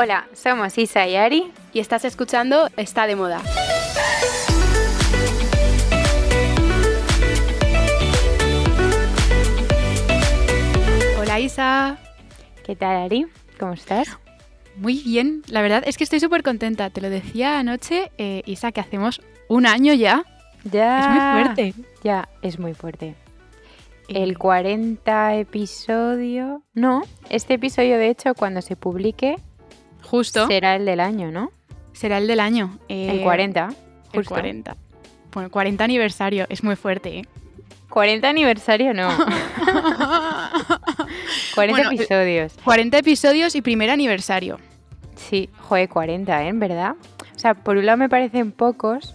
Hola, somos Isa y Ari y estás escuchando Está de moda. Hola Isa. ¿Qué tal Ari? ¿Cómo estás? Muy bien, la verdad es que estoy súper contenta. Te lo decía anoche, eh, Isa, que hacemos un año ya. Ya. Es muy fuerte. Ya, es muy fuerte. El 40 episodio. No, este episodio, de hecho, cuando se publique, Justo. será el del año, ¿no? Será el del año. eh, el 40. El justo. 40. Bueno, 40 aniversario, es muy fuerte, ¿eh? 40 aniversario, no. 40 Bueno, episodios. 40 episodios y primer aniversario. Sí, joder, 40, ¿eh? ¿En verdad? O sea, por un lado me parecen pocos,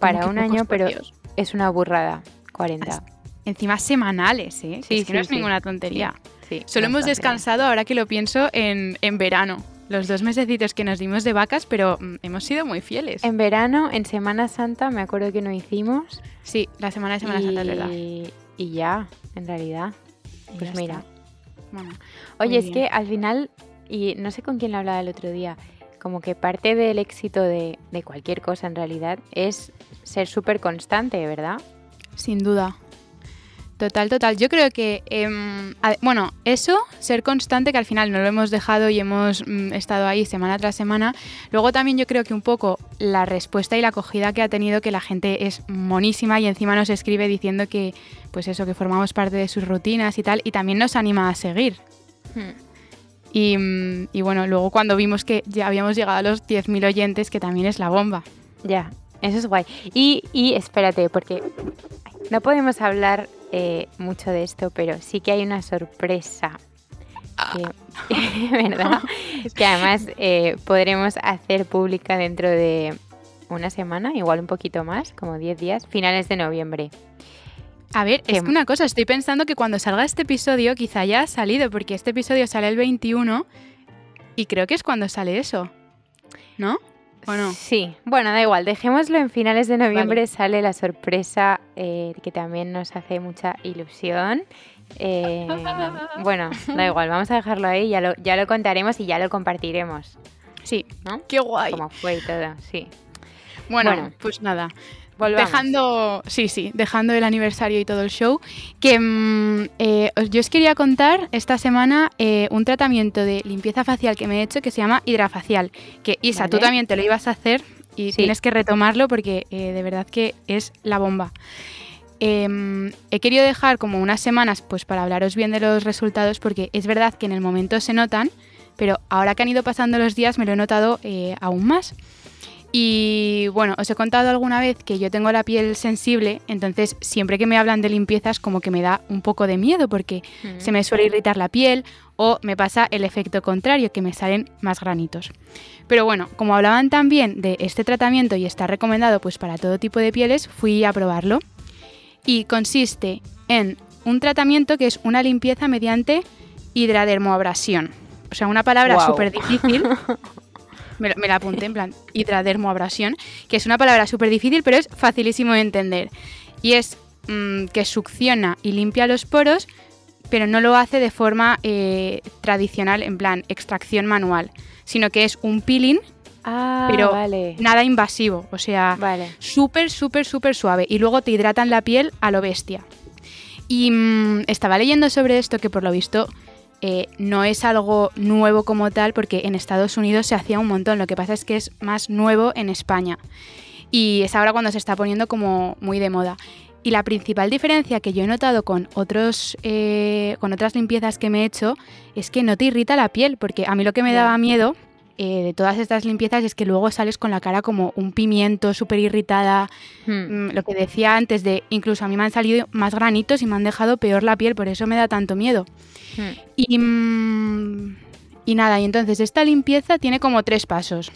Para un año, pero- Dios. es una burrada. 40. Encima semanales, ¿eh? Sí, es que no sí, es sí. ninguna tontería. Sí, Solo hemos bastante. descansado, ahora que lo pienso, en, en verano. Los dos mesecitos que nos dimos de vacas, pero mm, hemos sido muy fieles. En verano, en Semana Santa, me acuerdo que no hicimos. Sí, la semana de Semana y... Santa, es verdad. y ya, en realidad. Y Pues mira. Bueno, Oye, es bien. que al final, y no sé con quién lo hablaba el otro día, como que parte del éxito de, de cualquier cosa en realidad es ser súper constante, ¿verdad? sin duda. Total, total. Yo creo que, em, bueno, eso, ser constante, que al final no lo hemos dejado y hemos mm, estado ahí semana tras semana. Luego también yo creo que un poco la respuesta y la acogida que ha tenido, que la gente es monísima y encima nos escribe diciendo que, pues eso, que formamos parte de sus rutinas y tal, y también nos anima a seguir. Y, mm, y bueno, luego cuando vimos que ya habíamos llegado a los 10.000 oyentes, que también es la bomba. Ya, eso es guay. Y, y espérate, porque no podemos hablar eh, mucho de esto, pero sí que hay una sorpresa. que- ¿Verdad? que además eh, podremos hacer pública dentro de una semana, igual un poquito más, como 10 días, finales de noviembre. A ver, ¿Qué? es que una cosa, estoy pensando que cuando salga este episodio quizá ya ha salido, porque este episodio sale el 21 y creo que es cuando sale eso. ¿No? ¿O no? Sí, bueno, da igual, dejémoslo en finales de noviembre, sale la sorpresa eh, que también nos hace mucha ilusión. Eh, bueno, da igual, vamos a dejarlo ahí, ya lo, ya lo contaremos y ya lo compartiremos, Sí. ¿no? Qué guay. Como fue y todo, sí. Bueno, Bueno. pues nada. Volvamos. Dejando, sí, sí, dejando el aniversario y todo el show, que mm, eh, yo os quería contar esta semana eh, un tratamiento de limpieza facial que me he hecho que se llama hidrafacial. Que Isa, tú también te lo ibas a hacer y Sí. tienes que retomarlo porque eh, de verdad que es la bomba. Em, he querido dejar como unas semanas pues para hablaros bien de los resultados porque es verdad que en el momento se notan, pero ahora que han ido pasando los días me lo he notado eh, aún más. Y bueno, os he contado alguna vez que yo tengo la piel sensible, entonces siempre que me hablan de limpiezas como que me da un poco de miedo porque Mm. se me suele irritar la piel o me pasa el efecto contrario, que me salen más granitos. Pero bueno, como hablaban también de este tratamiento y está recomendado pues para todo tipo de pieles, fui a probarlo. Y consiste en un tratamiento que es una limpieza mediante hidradermoabrasión. O sea, una palabra súper difícil. Me, la apunté en plan hidradermoabrasión, que es una palabra súper difícil, pero es facilísimo de entender. Y es mm, que succiona y limpia los poros, pero no lo hace de forma eh, tradicional, en plan extracción manual, sino que es un peeling, Ah, pero vale. nada invasivo, o sea, Vale. súper, súper, súper suave. Y luego te hidratan la piel a lo bestia. Y mm, estaba leyendo sobre esto que por lo visto eh, no es algo nuevo como tal, porque en Estados Unidos se hacía un montón. Lo que pasa es que es más nuevo en España. Y es ahora cuando se está poniendo como muy de moda. Y la principal diferencia que yo he notado con, otros, eh, con otras limpiezas que me he hecho es que no te irrita la piel, porque a mí lo que me daba miedo eh, de todas estas limpiezas es que luego sales con la cara como un pimiento súper irritada. Hmm. Mm, Lo que decía antes de, incluso a mí me han salido más granitos y me han dejado peor la piel, por eso me da tanto miedo. Hmm. Y, mm, y nada, y entonces esta limpieza tiene como tres pasos.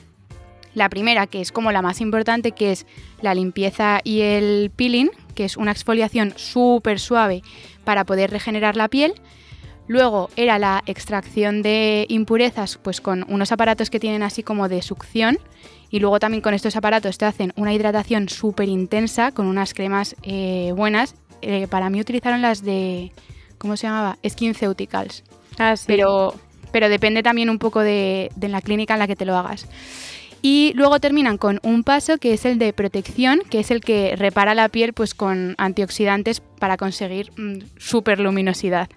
La primera, que es como la más importante, que es la limpieza y el peeling, que es una exfoliación súper suave para poder regenerar la piel. Luego era la extracción de impurezas, pues con unos aparatos que tienen así como de succión. Y luego también con estos aparatos te hacen una hidratación súper intensa con unas cremas eh, buenas. Eh, para mí utilizaron las de, ¿cómo se llamaba? SkinCeuticals. Ah, sí. Pero pero depende también un poco de, de la clínica en la que te lo hagas. Y luego terminan con un paso que es el de protección, que es el que repara la piel pues con antioxidantes para conseguir mm, super luminosidad.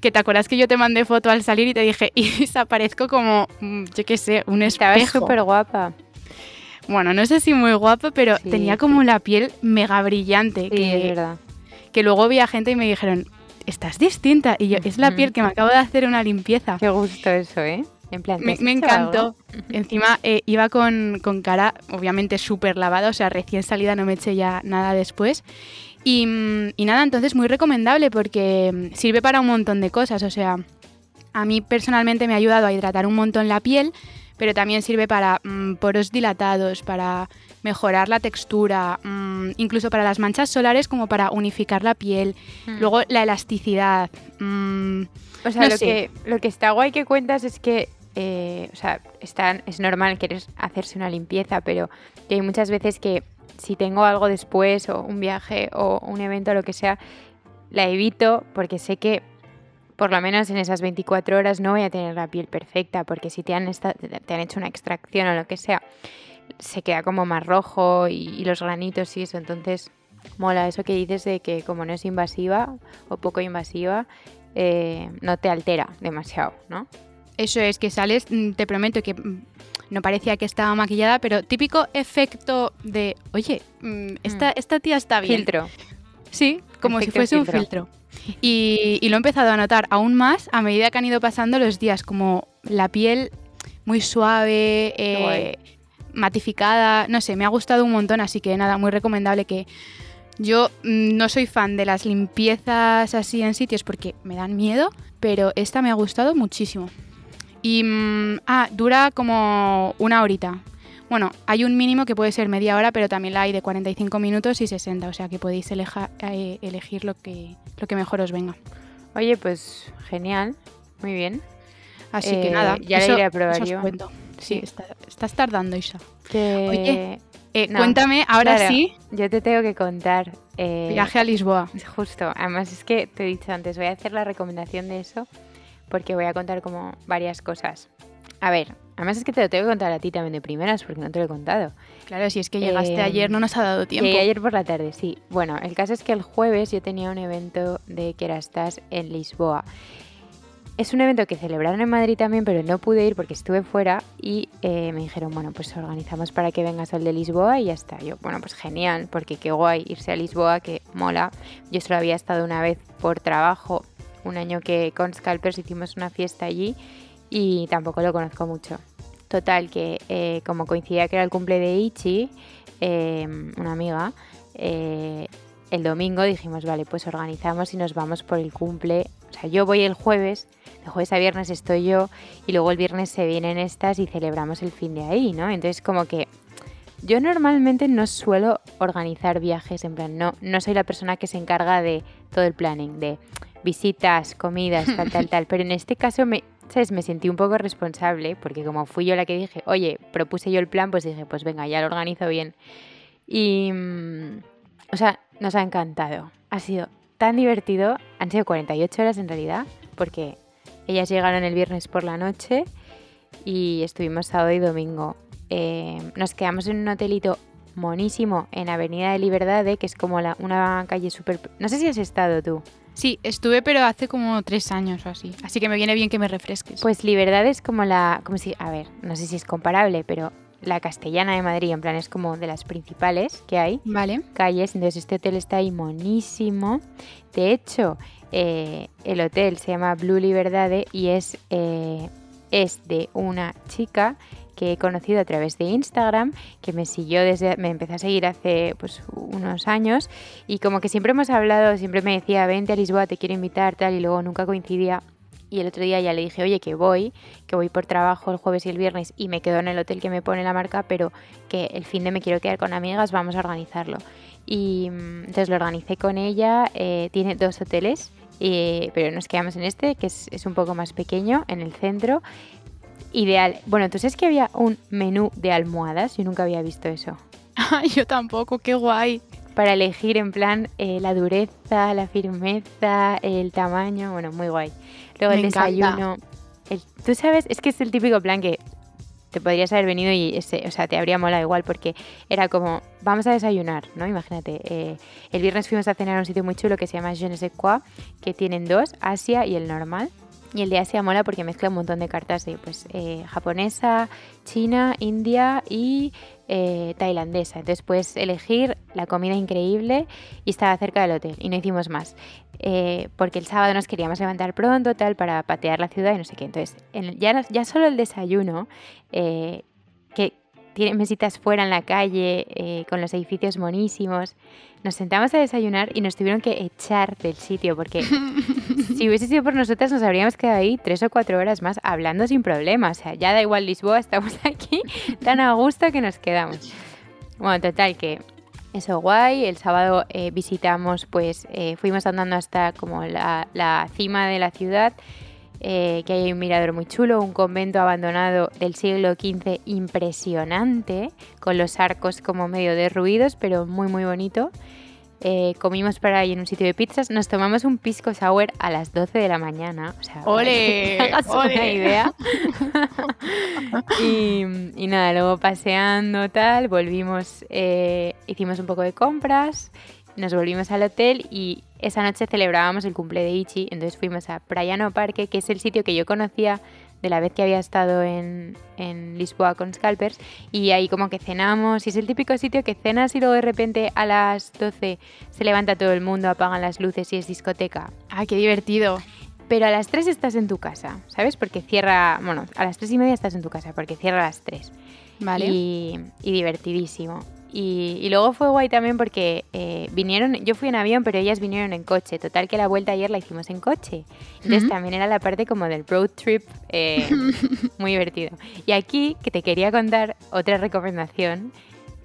Que te acuerdas que yo te mandé foto al salir y te dije, y desaparezco como, mm, yo qué sé, un espejo. Estabas súper guapa. Bueno, no sé si muy guapa, pero Sí. tenía como la piel mega brillante. Sí, que, es verdad. que luego vi a gente y me dijeron, estás distinta. Y yo, es la piel que me acabo de hacer una limpieza. Qué gusto eso, ¿eh? En plan, ¿te Me, me encantó. Encima eh, iba con, con cara, obviamente, súper lavada, o sea, recién salida, no me eché ya nada después. Y, mm, y nada, entonces muy recomendable porque mm, sirve para un montón de cosas. O sea, a mí personalmente me ha ayudado a hidratar un montón la piel, pero también sirve para mm, poros dilatados, para mejorar la textura, incluso para las manchas solares como para unificar la piel. Mm. Luego la elasticidad. O sea, No lo, sé. que, lo que está guay que cuentas es que, eh, o sea, es normal querer hacerse una limpieza, pero que hay muchas veces que si tengo algo después, o un viaje, o un evento, lo que sea, la evito porque sé que por lo menos en esas 24 horas no voy a tener la piel perfecta, porque si te han, hecho una extracción o lo que sea, se queda como más rojo y, y los granitos y eso, entonces mola eso que dices de que como no es invasiva o poco invasiva, eh, no te altera demasiado, ¿no? Eso es, que sales, mm, te prometo que mm, no parecía que estaba maquillada, pero típico efecto de, oye, mm, esta, Mm. esta tía está bien. Filtro. Sí, como si fuese un filtro. Y, y lo he empezado a notar aún más a medida que han ido pasando los días, como la piel muy suave, eh, matificada, no sé, me ha gustado un montón, así que nada, muy recomendable que yo no soy fan de las limpiezas así en sitios porque me dan miedo, pero esta me ha gustado muchísimo. Y, mm, ah, dura como una horita. Bueno, hay un mínimo que puede ser media hora, pero también la hay de 45 minutos y 60, o sea que podéis eleja- eh, elegir lo que, lo que mejor os venga. Oye, pues genial, muy bien. Así que Eh, nada, ya la eso- iré a probar yo. cuento. Sí, Sí. está- estás tardando, Isa. Que- Oye, Eh, No, cuéntame, ahora claro, sí, Yo te tengo que contar. eh, viaje a Lisboa. Justo, además es que te he dicho antes, voy a hacer la recomendación de eso porque voy a contar como varias cosas. A ver, además es que te lo tengo que contar a ti también de primeras porque no te lo he contado. Claro, si es que llegaste Eh, ayer, no nos ha dado tiempo. Ayer por la tarde, sí. Bueno, el caso es que el jueves yo tenía un evento de Kerastase en Lisboa. Es un evento que celebraron en Madrid también, pero no pude ir porque estuve fuera y eh, me dijeron, bueno, pues organizamos para que vengas al de Lisboa y ya está. Yo, bueno, pues genial, porque qué guay irse a Lisboa, que mola. Yo solo había estado una vez por trabajo, un año que con Scalpers hicimos una fiesta allí y tampoco lo conozco mucho. Total, que eh, como coincidía que era el cumple de Ichi, eh, una amiga, eh, el domingo dijimos, vale, pues organizamos y nos vamos por el cumple. O sea, yo voy el jueves, de jueves a viernes estoy yo y luego el viernes se vienen estas y celebramos el fin de ahí, ¿no? Entonces como que yo normalmente no suelo organizar viajes, en plan, no, no soy la persona que se encarga de todo el planning, de visitas, comidas, tal, tal, tal, pero en este caso me, ¿sabes? Me sentí un poco responsable porque como fui yo la que dije, oye, propuse yo el plan, pues dije, pues venga, ya lo organizo bien. Y, mm, o sea, nos ha encantado. Ha sido tan divertido. Han sido 48 horas en realidad, porque ellas llegaron el viernes por la noche y estuvimos sábado y domingo. Eh, nos quedamos en un hotelito monísimo en Avenida de Liberdade, que es como la- una calle súper... No sé si has estado tú. Sí, estuve, pero hace como tres años o así. Así que me viene bien que me refresques. Pues Liberdad es como la... Como si, a ver, no sé si es comparable, pero la castellana de Madrid, en plan, es como de las principales que hay. vale. calles, entonces este hotel está ahí monísimo. De hecho, eh, el hotel se llama Blue Liberdade y es, eh, es de una chica que he conocido a través de Instagram, que me siguió desde, me empezó a seguir hace pues unos años y como que siempre hemos hablado, siempre me decía, vente a Lisboa, te quiero invitar, tal, y luego nunca coincidía. Y el otro día ya le dije, oye, que voy, que voy por trabajo el jueves y el viernes y me quedo en el hotel que me pone la marca, pero que el fin de me quiero quedar con amigas, vamos a organizarlo. Y mm, entonces lo organicé con ella, eh, tiene dos hoteles, eh, pero nos quedamos en este, que es, es un poco más pequeño, en el centro. Ideal. Bueno, entonces es que había un menú de almohadas, yo nunca había visto eso. Yo tampoco, qué guay. Para elegir en plan eh, la dureza, la firmeza, el tamaño, bueno, muy guay. Luego Me el desayuno, tú sabes, es que es el típico plan que te podrías haber venido y ese, o sea, te habría molado igual porque era como, vamos a desayunar, ¿no? Imagínate, eh, el viernes fuimos a cenar a un sitio muy chulo que se llama Je ne sais quoi, que tienen dos, Asia y el normal. Y el de Asia mola porque mezcla un montón de cartas de pues, eh, japonesa, china, india y eh, tailandesa. Entonces puedes elegir la comida increíble y estaba cerca del hotel y no hicimos más. Eh, porque el sábado nos queríamos levantar pronto, tal, para patear la ciudad y no sé qué. Entonces, ya, ya solo el desayuno, tiene mesitas fuera en la calle, con los edificios monísimos, nos sentamos a desayunar y nos tuvieron que echar del sitio porque si hubiese sido por nosotras nos habríamos quedado ahí tres o cuatro horas más hablando sin problema. O sea, ya da igual Lisboa, estamos aquí tan a gusto que nos quedamos. Bueno, total, que eso guay. El sábado eh, visitamos, pues eh, fuimos andando hasta como la, cima de la ciudad. Eh, que hay un mirador muy chulo, un convento abandonado del siglo XV impresionante, con los arcos como medio derruidos, pero muy muy bonito. Eh, comimos para ahí en un sitio de pizzas, nos tomamos un pisco sour a las 12 de la mañana. O sea, ¡Ole! hagas una idea. y, nada, luego paseando tal, volvimos, eh, hicimos un poco de compras, nos volvimos al hotel y esa noche celebrábamos el cumple de Ichi, entonces fuimos a Praiano Parque, que es el sitio que yo conocía de la vez que había estado en, Lisboa con Scalpers y ahí como que cenamos y es el típico sitio que cenas y luego de repente a las 12 se levanta todo el mundo, apagan las luces y es discoteca. ¡Ah, qué divertido! Pero a las 3 estás en tu casa, ¿sabes? Porque cierra, bueno, a las 3 y media estás en tu casa porque cierra a las 3. Vale. y divertidísimo. Y, luego fue guay también porque eh, vinieron, yo fui en avión, pero ellas vinieron en coche. Total que la vuelta ayer la hicimos en coche. Entonces también era la parte como del road trip, eh, muy divertido. Y aquí que te quería contar otra recomendación,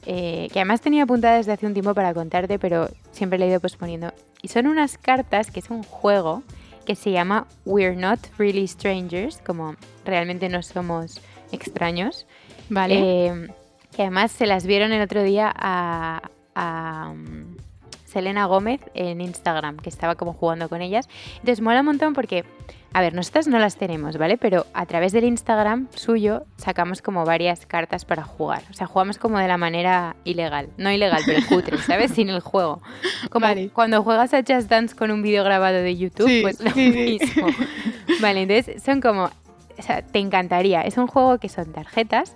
eh, que además tenía apuntada desde hace un tiempo para contarte, pero siempre la he ido posponiendo. Y son unas cartas, que es un juego que se llama We're Not Really Strangers, como realmente no somos extraños. Vale que además se las vieron el otro día a, mm, Selena Gómez en Instagram, que estaba como jugando con ellas. Entonces mola un montón porque, a ver, nosotras no las tenemos, ¿vale? Pero a través del Instagram suyo sacamos como varias cartas para jugar. O sea, jugamos como de la manera ilegal. No ilegal, pero cutre, ¿sabes? Sin el juego. Como cuando juegas a Just Dance con un vídeo grabado de YouTube, pues lo mismo. Vale, entonces son como... O sea, te encantaría. Es un juego que son tarjetas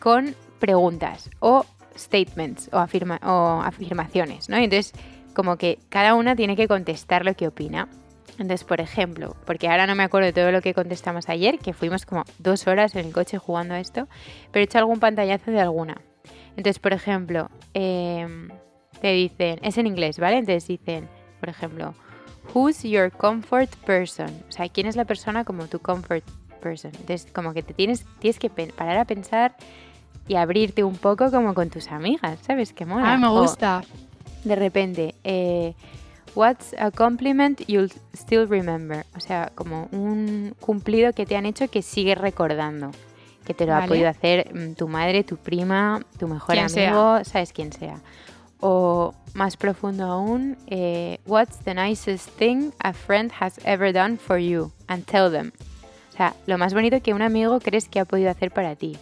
con preguntas o statements o, afirma o afirmaciones, ¿no? entonces, como que cada una tiene que contestar lo que opina. Entonces, por ejemplo, porque ahora no me acuerdo de todo lo que contestamos ayer, que fuimos como dos horas en el coche jugando a esto, pero he hecho algún pantallazo de alguna. Entonces, por ejemplo, em, te dicen, es en inglés, ¿vale? Entonces dicen, por ejemplo, Who's your comfort person? O sea, ¿quién es la persona como tu comfort person? Entonces, como que te tienes, tienes que parar a pensar y abrirte un poco como con tus amigas, ¿sabes? Qué mola. Ah, me gusta. de repente, eh, what's a compliment you'll still remember? O sea, como un cumplido que te han hecho que sigues recordando. Que te lo ha podido hacer mm, tu madre, tu prima, tu mejor amigo, sabes quién sea. O más profundo aún, eh, what's the nicest thing a friend has ever done for you? And tell them. O sea, lo más bonito que un amigo crees que ha podido hacer para ti.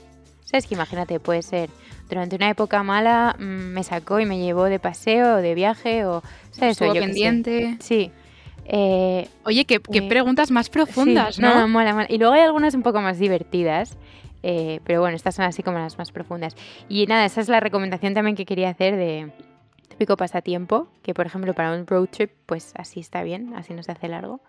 ¿Sabes? Que imagínate, puede ser durante una época mala mm, me sacó y me llevó de paseo o de viaje o, ¿sabes? Estuvo pendiente. Sí. Eh, Oye, qué, eh, preguntas más profundas, ¿no? No, mola, mola. Y luego hay algunas un poco más divertidas. Eh, pero bueno, estas son así como las más profundas. Y nada, esa es la recomendación también que quería hacer de típico pasatiempo, que por ejemplo para un road trip, pues así está bien, así no se hace largo.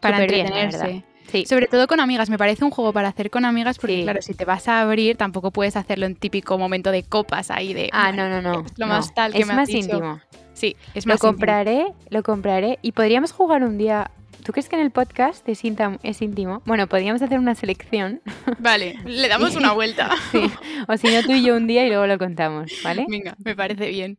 Para entretenerse. Sí. Sobre todo con amigas, me parece un juego para hacer con amigas porque claro, si te vas a abrir tampoco puedes hacerlo en típico momento de copas ahí de Ah, no, no, no. Es lo más tal que es más íntimo. Sí, es más Lo compraré, lo compraré y podríamos jugar un día ¿Tú crees que en el podcast es, íntimo? Bueno, podríamos hacer una selección. Vale, le damos una vuelta. sí. O si no, tú y yo un día y luego lo contamos, ¿vale? Venga, me parece bien.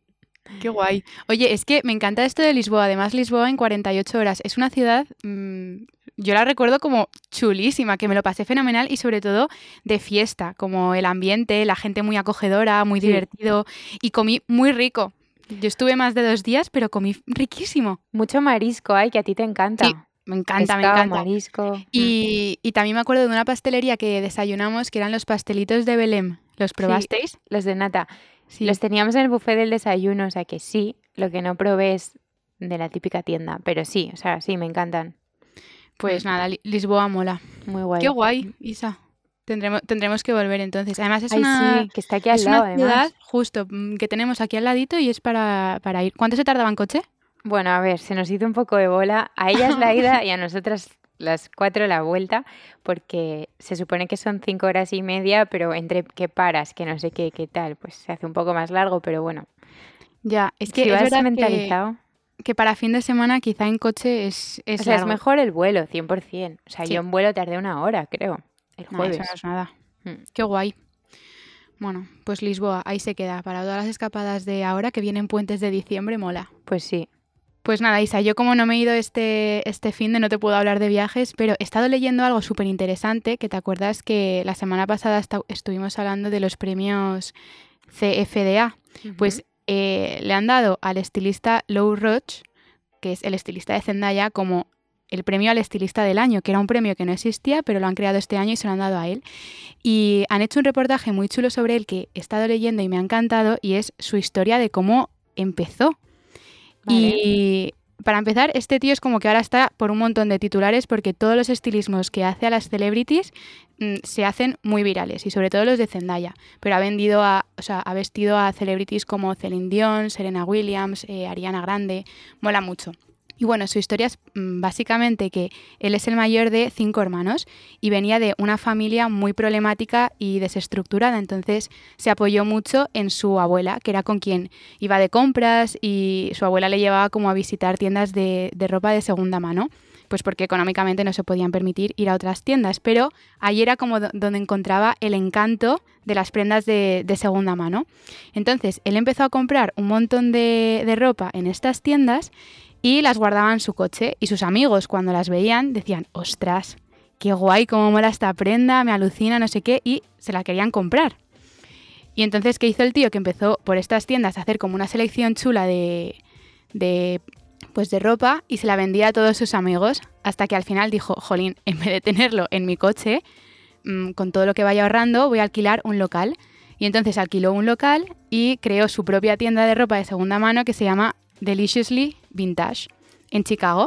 Qué guay. Oye, es que me encanta esto de Lisboa. Además, Lisboa en 48 horas. Es una ciudad mm, yo la recuerdo como chulísima, que me lo pasé fenomenal y sobre todo de fiesta, como el ambiente, la gente muy acogedora, muy divertido y comí muy rico. Yo estuve más de dos días, pero comí riquísimo. Mucho marisco hay, que a ti te encanta. Sí, Me encanta, me encanta. marisco. Y, y también me acuerdo de una pastelería que desayunamos que eran los pastelitos de Belém. ¿Los probasteis? Los de nata. Sí. Los teníamos en el buffet del desayuno, o sea que sí. Lo que no probé es de la típica tienda, pero sí, o sea, sí, me encantan. Pues nada, Li- Lisboa mola. Muy guay. Qué guay, Isa. Tendremos, tendremos que volver entonces. Además es Ay, una, sí, que está aquí al es lado, una ciudad además. justo mm, que tenemos aquí al ladito y es para, para ir. ¿Cuánto se tardaba en coche? Bueno, a ver, se nos hizo un poco de bola. A ellas la ida y a nosotras las cuatro la vuelta, porque se supone que son cinco horas y media, pero entre que paras, que no sé qué, qué tal, pues se hace un poco más largo, pero bueno. Ya, es que si es vas verdad que, mentalizado, que para fin de semana quizá en coche es, es o sea, es mejor el vuelo, 100%. O sea, Sí. yo en vuelo tardé una hora, creo, el No, jueves. eso no es nada. Mm. Qué guay. Bueno, pues Lisboa, ahí se queda. Para todas las escapadas de ahora que vienen puentes de diciembre, mola. Pues sí. Pues nada, Isa, yo como no me he ido este, este fin de no te puedo hablar de viajes, pero he estado leyendo algo súper interesante, que te acuerdas que la semana pasada estuvimos hablando de los premios CFDA. Pues eh, le han dado al estilista Lou Roach, que es el estilista de Zendaya, como el premio al estilista del año, que era un premio que no existía, pero lo han creado este año y se lo han dado a él. Y han hecho un reportaje muy chulo sobre él que he estado leyendo y me ha encantado, y es su historia de cómo empezó. Vale. Y para empezar, este tío es como que ahora está por un montón de titulares porque todos los estilismos que hace a las celebrities mm, se hacen muy virales y sobre todo los de Zendaya. Pero ha vendido a, o sea, ha vestido a celebrities como Celine Dion, Serena Williams, eh, Ariana Grande, mola mucho. Y bueno, su historia es mm, básicamente que él es el mayor de cinco hermanos y venía de una familia muy problemática y desestructurada, entonces se apoyó mucho en su abuela, que era con quien iba de compras y su abuela le llevaba como a visitar tiendas de, de ropa de segunda mano, pues porque económicamente no se podían permitir ir a otras tiendas, pero ahí era como do- donde encontraba el encanto de las prendas de, de segunda mano. Entonces, él empezó a comprar un montón de, de ropa en estas tiendas y las guardaba en su coche y sus amigos cuando las veían decían, ostras, qué guay, cómo mola esta prenda, me alucina, no sé qué, y se la querían comprar. Y entonces, ¿qué hizo el tío? Que empezó por estas tiendas a hacer como una selección chula de, de, pues de ropa y se la vendía a todos sus amigos hasta que al final dijo, jolín, en vez de tenerlo en mi coche, mm, con todo lo que vaya ahorrando, voy a alquilar un local. Y entonces alquiló un local y creó su propia tienda de ropa de segunda mano que se llama Deliciously Vintage en Chicago.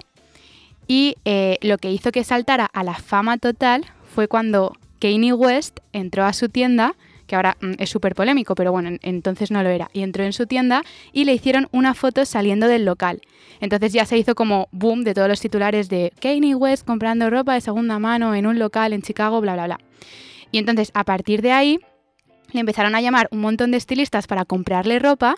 Y eh, lo que hizo que saltara a la fama total fue cuando Kanye West entró a su tienda, que ahora mm, es súper polémico, pero bueno, en- entonces no lo era, y entró en su tienda y le hicieron una foto saliendo del local. Entonces ya se hizo como boom de todos los titulares de Kanye West comprando ropa de segunda mano en un local en Chicago, bla, bla, bla. Y entonces a partir de ahí le empezaron a llamar un montón de estilistas para comprarle ropa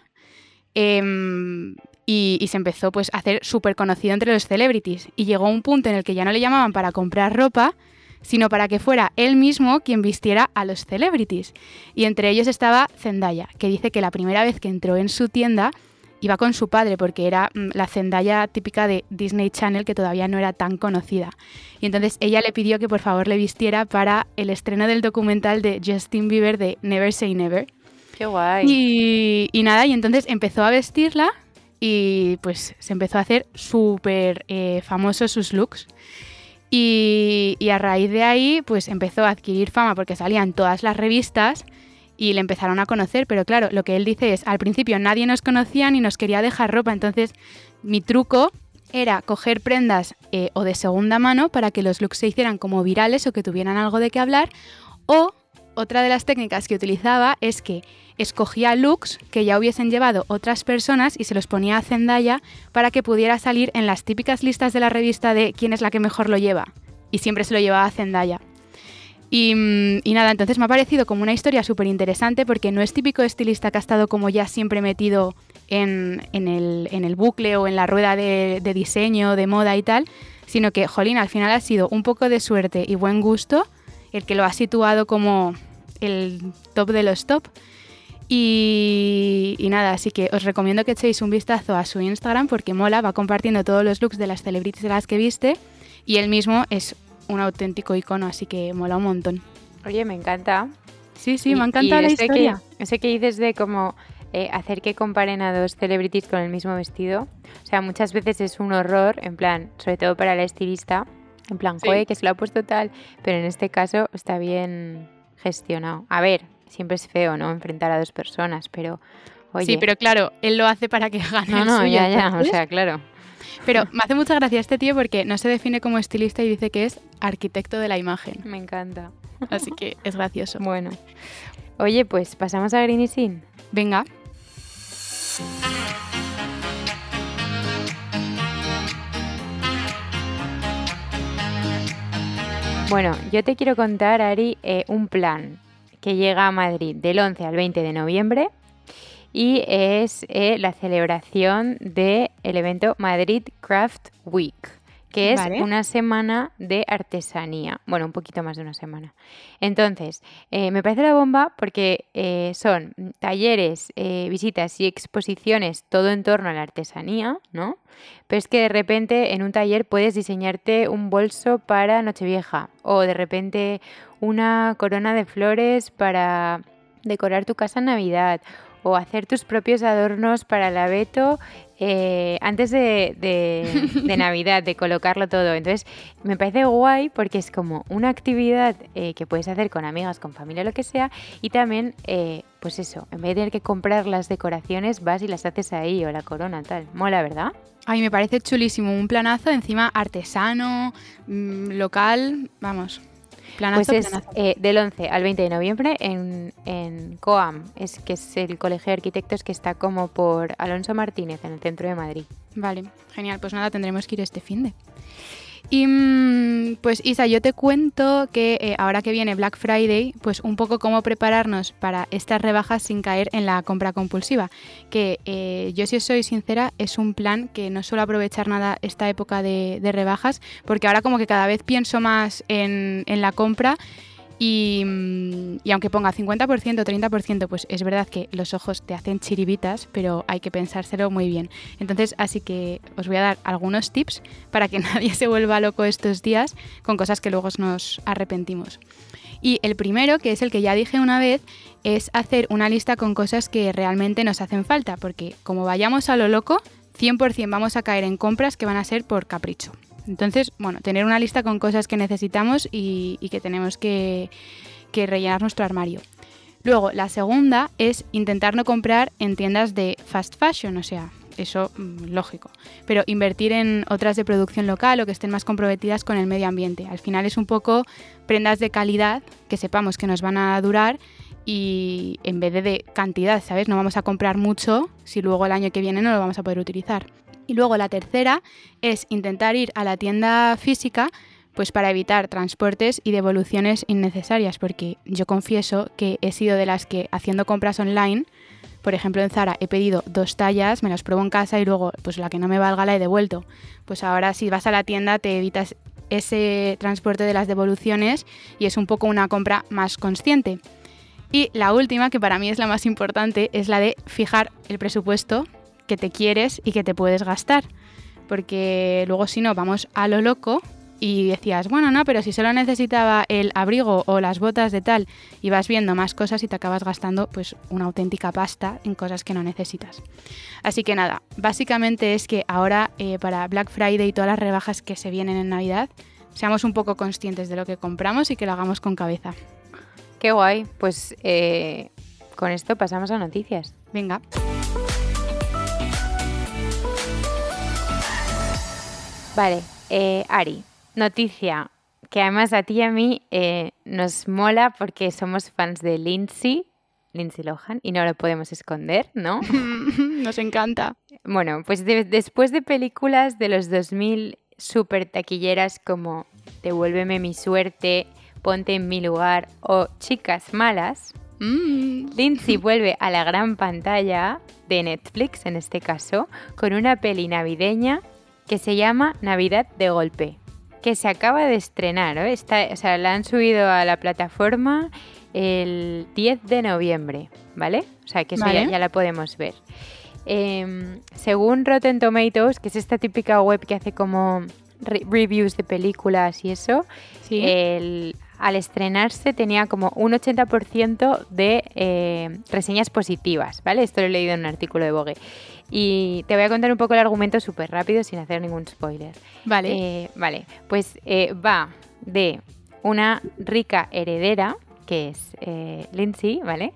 em, y, y se empezó pues a hacer súper conocido entre los celebrities. Y llegó un punto en el que ya no le llamaban para comprar ropa, sino para que fuera él mismo quien vistiera a los celebrities. Y entre ellos estaba Zendaya, que dice que la primera vez que entró en su tienda iba con su padre porque era mm, la Zendaya típica de Disney Channel que todavía no era tan conocida. Y entonces ella le pidió que por favor le vistiera para el estreno del documental de Justin Bieber de Never Say Never. Qué guay. Y, y nada, y entonces empezó a vestirla y pues se empezó a hacer súper eh, famosos sus looks. Y, a raíz de ahí pues empezó a adquirir fama porque salían todas las revistas y le empezaron a conocer, pero claro, lo que él dice es, al principio nadie nos conocía ni nos quería dejar ropa, entonces mi truco era coger prendas eh, o de segunda mano para que los looks se hicieran como virales o que tuvieran algo de qué hablar, o otra de las técnicas que utilizaba es que escogía looks que ya hubiesen llevado otras personas y se los ponía a Zendaya para que pudiera salir en las típicas listas de la revista de quién es la que mejor lo lleva. Y siempre se lo llevaba a Zendaya. Y, mm, nada, entonces me ha parecido como una historia súper interesante porque no es típico estilista que ha estado como ya siempre metido en, en el, en el bucle o en la rueda de, de diseño, de moda y tal, sino que, jolín, al final ha sido un poco de suerte y buen gusto el que lo ha situado como el top de los top. Y, y nada, así que os recomiendo que echéis un vistazo a su Instagram porque mola, va compartiendo todos los looks de las celebrities de las que viste y él mismo es un auténtico icono, así que mola un montón. Oye, me encanta. Sí, sí, Y- me y encantado la ese historia. Que, ese que dices de como eh, hacer que comparen a dos celebrities con el mismo vestido. O sea, muchas veces es un horror, en plan, sobre todo para la estilista, en plan, joder, que se lo ha puesto tal, pero en este caso está bien gestionado. A ver, siempre es feo, ¿no? Enfrentar a dos personas, pero... Oye. Sí, pero claro, él lo hace para que gane. No, no, ya, ya, o sea, claro. Pero me hace mucha gracia este tío porque no se define como estilista y dice que es arquitecto de la imagen. Me encanta. Así que es gracioso. Bueno. Oye, pues pasamos a Green Sin. Venga. Bueno, yo te quiero contar, Ari, eh, un plan que llega a Madrid del 11 al 20 de noviembre y es eh, la celebración del evento Madrid Craft Week que es una semana de artesanía. Bueno, un poquito más de una semana. Entonces, eh, me parece la bomba porque eh, son talleres, eh, visitas y exposiciones todo en torno a la artesanía, ¿no? Pero es que de repente en un taller puedes diseñarte un bolso para Nochevieja o de repente una corona de flores para decorar tu casa en Navidad o hacer tus propios adornos para el abeto eh, antes de, Navidad, de colocarlo todo. Entonces, me parece guay porque es como una actividad eh, que puedes hacer con amigas, con familia, lo que sea, y también, eh, pues eso, en vez de tener que comprar las decoraciones, vas y las haces ahí o la corona, tal. Mola, ¿verdad? A mí me parece chulísimo, un planazo encima artesano, mm, local, vamos pues es eh, del 11 al 20 de noviembre en, en COAM, es, que es el Colegio de Arquitectos que está como por Alonso Martínez, en el centro de Madrid. Vale, genial. Pues nada, tendremos que ir este fin de. Y mm, pues Isa, yo te cuento que eh, ahora que viene Black Friday, pues un poco cómo prepararnos para estas rebajas sin caer en la compra compulsiva. Que eh, yo si soy sincera, es un plan que no suelo aprovechar nada esta época de, rebajas, porque ahora como que cada vez pienso más en, en la compra Mm, y, aunque ponga 50% o 30%, pues es verdad que los ojos te hacen chiribitas, pero hay que pensárselo muy bien. Entonces, así que os voy a dar algunos tips para que nadie se vuelva loco estos días con cosas que luego nos arrepentimos. Y el primero, que es el que ya dije una vez, es hacer una lista con cosas que realmente nos hacen falta, porque como vayamos a lo loco, 100% vamos a caer en compras que van a ser por capricho. Entonces, bueno, tener una lista con cosas que necesitamos y, que tenemos que, rellenar nuestro armario. Luego, la segunda es intentar no comprar en tiendas de fast fashion, o sea, eso mm, lógico, pero invertir en otras de producción local o que estén más comprometidas con el medio ambiente. Al final es un poco prendas de calidad que sepamos que nos van a durar y en vez de, de cantidad, ¿sabes? No vamos a comprar mucho si luego el año que viene no lo vamos a poder utilizar. Y luego la tercera es intentar ir a la tienda física pues para evitar transportes y devoluciones innecesarias, porque yo confieso que he sido de las que haciendo compras online, por ejemplo en Zara he pedido dos tallas, me las pruebo en casa y luego pues la que no me valga la he devuelto. Pues ahora si vas a la tienda te evitas ese transporte de las devoluciones y es un poco una compra más consciente. Y la última, que para mí es la más importante, es la de fijar el presupuesto que te quieres y que te puedes gastar. Porque luego si no, vamos a lo loco y decías, bueno, no, pero si solo necesitaba el abrigo o las botas de tal, y vas viendo más cosas y te acabas gastando pues una auténtica pasta en cosas que no necesitas. Así que nada, básicamente es que ahora eh, para Black Friday y todas las rebajas que se vienen en Navidad, seamos un poco conscientes de lo que compramos y que lo hagamos con cabeza. Qué guay, pues eh, con esto pasamos a noticias. Venga. Vale, eh, Ari, noticia que además a ti y a mí eh, nos mola porque somos fans de Lindsay, Lindsay Lohan, y no lo podemos esconder, ¿no? nos encanta. Bueno, pues después de películas de los 2000 súper taquilleras como Devuélveme mi suerte, Ponte en mi lugar o Chicas malas, mm. Lindsay vuelve a la gran pantalla de Netflix, en este caso, con una peli navideña que se llama Navidad de Golpe, que se acaba de estrenar, ¿eh? Está, o sea, la han subido a la plataforma el 10 de noviembre, ¿vale? O sea, que eso ya, la podemos ver. Em, según Rotten Tomatoes, que es esta típica web que hace como reviews de películas y eso, el, al estrenarse tenía como un 80% de eh, reseñas positivas, ¿vale? Esto lo he leído en un artículo de Vogue. Y te voy a contar un poco el argumento súper rápido sin hacer ningún spoiler. Vale. Eh, vale, pues eh, va de una rica heredera, que es Lindsay, ¿vale?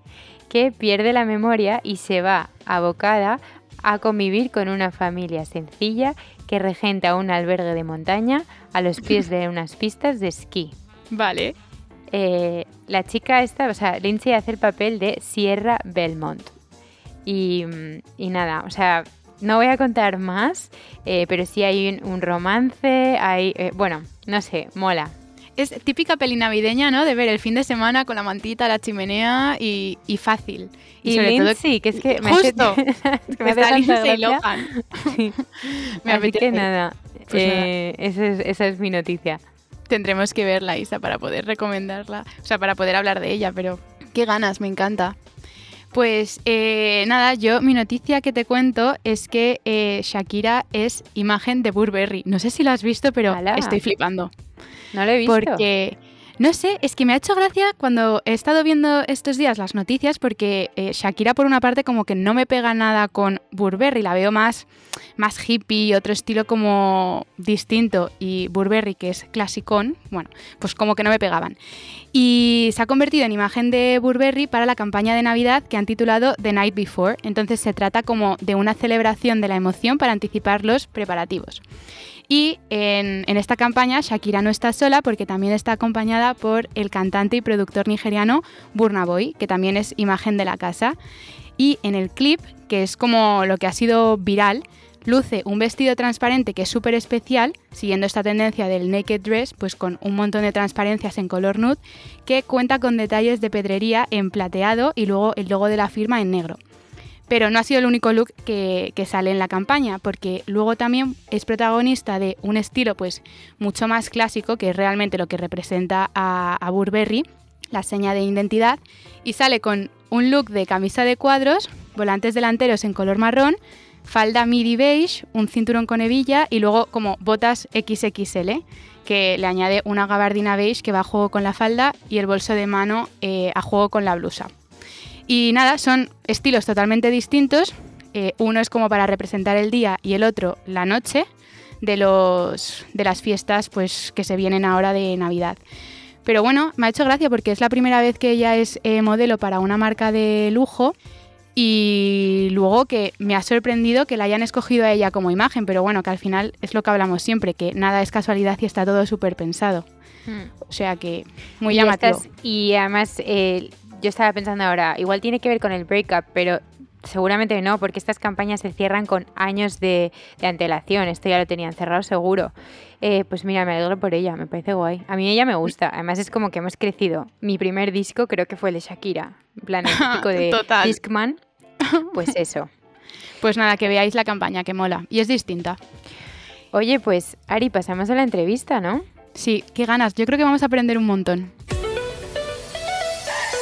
Que pierde la memoria y se va abocada a convivir con una familia sencilla que regenta un albergue de montaña a los pies de unas pistas de esquí. Vale. Eh, la chica esta, o sea, Lindsay hace el papel de Sierra Belmont. Y, nada, o sea, no voy a contar más, eh, pero sí hay un, romance, hay, eh, bueno, no sé, mola. Es típica peli navideña, ¿no? De ver el fin de semana con la mantita, la chimenea y, fácil. Y, sobre todo, que es que me Justo, que me, está Lindsay Lohan. Sí. me apetece. nada, pues esa, es, esa es mi noticia. Tendremos que verla, Isa, para poder recomendarla, o sea, para poder hablar de ella, pero qué ganas, me encanta. Pues eh, nada, yo mi noticia que te cuento es que eh, Shakira es imagen de Burberry. No sé si lo has visto, pero estoy flipando. No lo he visto. Porque no sé, es que me ha hecho gracia cuando he estado viendo estos días las noticias porque eh, Shakira por una parte como que no me pega nada con Burberry, la veo más, más hippie, otro estilo como distinto y Burberry que es clasicón, bueno, pues como que no me pegaban. Y se ha convertido en imagen de Burberry para la campaña de Navidad que han titulado The Night Before, entonces se trata como de una celebración de la emoción para anticipar los preparativos. Y en, esta campaña Shakira no está sola porque también está acompañada por el cantante y productor nigeriano Burna Boy, que también es imagen de la casa. Y en el clip, que es como lo que ha sido viral, luce un vestido transparente que es súper especial, siguiendo esta tendencia del naked dress, pues con un montón de transparencias en color nude, que cuenta con detalles de pedrería en plateado y luego el logo de la firma en negro. Pero no ha sido el único look que, sale en la campaña, porque luego también es protagonista de un estilo pues mucho más clásico, que es realmente lo que representa a, Burberry, la seña de identidad, y sale con un look de camisa de cuadros, volantes delanteros en color marrón, falda midi beige, un cinturón con hebilla y luego como botas XXL, que le añade una gabardina beige que va a juego con la falda y el bolso de mano eh, a juego con la blusa. Y nada, son estilos totalmente distintos. Eh, uno es como para representar el día y el otro la noche de, los, de las fiestas pues, que se vienen ahora de Navidad. Pero bueno, me ha hecho gracia porque es la primera vez que ella es eh, modelo para una marca de lujo y luego que me ha sorprendido que la hayan escogido a ella como imagen, pero bueno, que al final es lo que hablamos siempre, que nada es casualidad y está todo súper pensado. Hmm. O sea que muy llamativo. y además eh, yo estaba pensando ahora, igual tiene que ver con el breakup, pero seguramente no, porque estas campañas se cierran con años de, antelación. Esto ya lo tenían cerrado seguro. Eh, pues mira, me alegro por ella, me parece guay. A mí ella me gusta. Además es como que hemos crecido. Mi primer disco creo que fue el de Shakira. En plan, el típico de Discman. Pues eso. Pues nada, que veáis la campaña, que mola. Y es distinta. Oye, pues Ari, pasamos a la entrevista, ¿no? Sí, qué ganas. Yo creo que vamos a aprender un montón.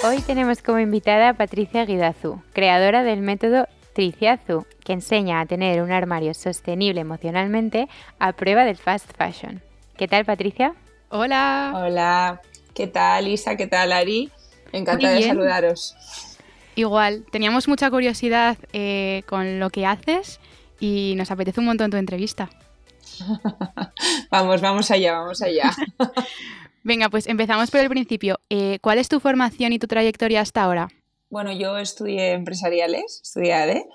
Hoy tenemos como invitada a Patricia Guidazu, creadora del método Triciazu, que enseña a tener un armario sostenible emocionalmente a prueba del fast fashion. ¿Qué tal, Patricia? Hola. Hola. ¿Qué tal, Isa? ¿Qué tal, Ari? Encantada de saludaros. Igual, teníamos mucha curiosidad eh, con lo que haces y nos apetece un montón tu entrevista. vamos, vamos allá, vamos allá. Venga, pues empezamos por el principio. Eh, ¿Cuál es tu formación y tu trayectoria hasta ahora? Bueno, yo estudié empresariales, estudié ADE,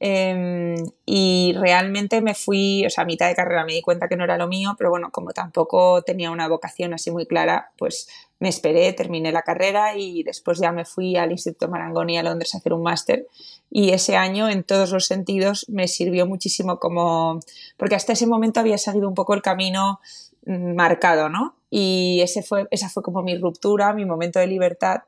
em, y realmente me fui, o sea, a mitad de carrera me di cuenta que no era lo mío, pero bueno, como tampoco tenía una vocación así muy clara, pues me esperé, terminé la carrera y después ya me fui al Instituto Marangoni a Londres a hacer un máster y ese año en todos los sentidos me sirvió muchísimo como, porque hasta ese momento había seguido un poco el camino mm, marcado, ¿no? Y ese fue, esa fue como mi ruptura, mi momento de libertad.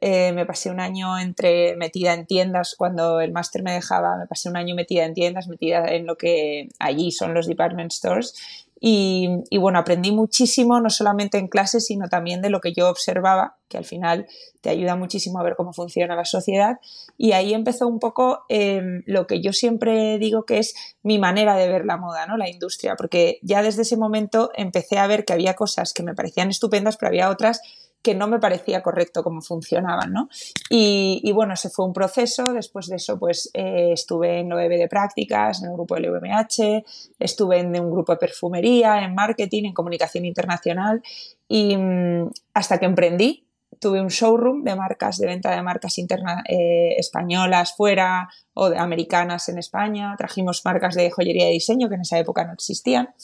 Eh, me pasé un año entre metida en tiendas cuando el máster me dejaba, me pasé un año metida en tiendas, metida en lo que allí son los department stores y, bueno, aprendí muchísimo, no solamente en clases, sino también de lo que yo observaba, que al final te ayuda muchísimo a ver cómo funciona la sociedad. Y ahí empezó un poco em, lo que yo siempre digo que es mi manera de ver la moda, ¿no? La industria, porque ya desde ese momento empecé a ver que había cosas que me parecían estupendas, pero había otras que no me parecía correcto cómo funcionaban, ¿no? Y, bueno, ese fue un proceso, después de eso pues eh, estuve en OEB de prácticas, en el grupo del UMH, estuve en un grupo de perfumería, en marketing, en comunicación internacional y mm, hasta que emprendí, tuve un showroom de marcas, de venta de marcas internas eh, españolas fuera o de americanas en España. Trajimos marcas de joyería y diseño que en esa época no existían.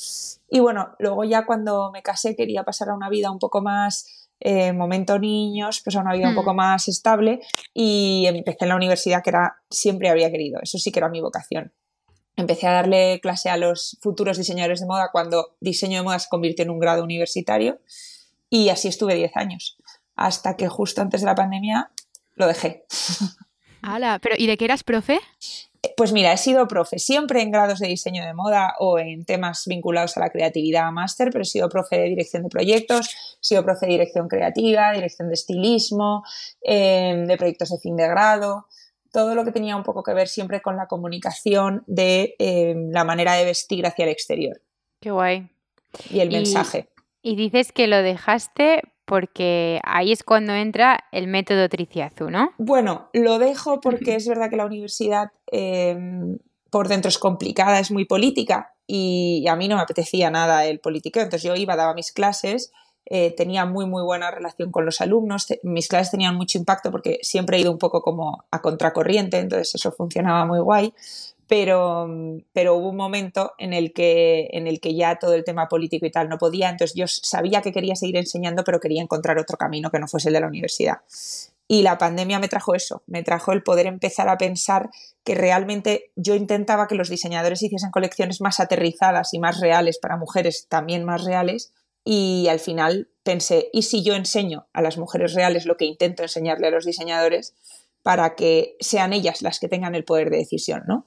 Y bueno, luego ya cuando me casé quería pasar a una vida un poco más eh, momento niños, pues a una vida un poco mm. más estable y empecé en la universidad que era siempre había querido. Eso sí que era mi vocación. Empecé a darle clase a los futuros diseñadores de moda cuando diseño de moda se convirtió en un grado universitario y así estuve 10 años hasta que justo antes de la pandemia lo dejé. ¡Hala! ¿Pero ¿y de qué eras profe? Pues mira, he sido profe siempre en grados de diseño de moda o en temas vinculados a la creatividad máster, pero he sido profe de dirección de proyectos, he sido profe de dirección creativa, dirección de estilismo, em, de proyectos de fin de grado, todo lo que tenía un poco que ver siempre con la comunicación de em, la manera de vestir hacia el exterior. Qué guay. Y el mensaje. Y dices que lo dejaste porque ahí es cuando entra el método Triciazu, ¿no? Bueno, lo dejo porque es verdad que la universidad em, por dentro es complicada, es muy política y a mí no me apetecía nada el politiqueo, entonces yo iba, daba mis clases, eh, tenía muy muy buena relación con los alumnos, mis clases tenían mucho impacto porque siempre he ido un poco como a contracorriente, entonces eso funcionaba muy guay, pero, pero hubo un momento en el, que, en el que ya todo el tema político y tal no podía, entonces yo sabía que quería seguir enseñando, pero quería encontrar otro camino que no fuese el de la universidad. Y la pandemia me trajo eso, me trajo el poder empezar a pensar que realmente yo intentaba que los diseñadores hiciesen colecciones más aterrizadas y más reales para mujeres también más reales. Y al final pensé, ¿y si yo enseño a las mujeres reales lo que intento enseñarle a los diseñadores para que sean ellas las que tengan el poder de decisión, ¿no?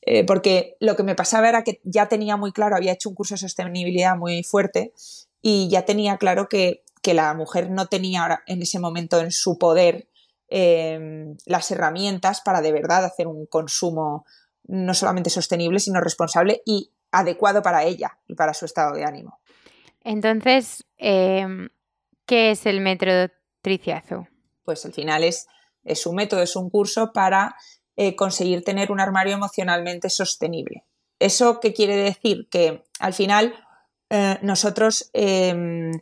Eh, porque lo que me pasaba era que ya tenía muy claro, había hecho un curso de sostenibilidad muy fuerte y ya tenía claro que, la mujer no tenía en ese momento en su poder em, las herramientas para de verdad hacer un consumo no solamente sostenible, sino responsable y adecuado para ella y para su estado de ánimo. Entonces, em, ¿qué es el método Triciazo? Pues al final es, es un método, es un curso para eh, conseguir tener un armario emocionalmente sostenible. ¿Eso qué quiere decir? Que al final eh, nosotros, em,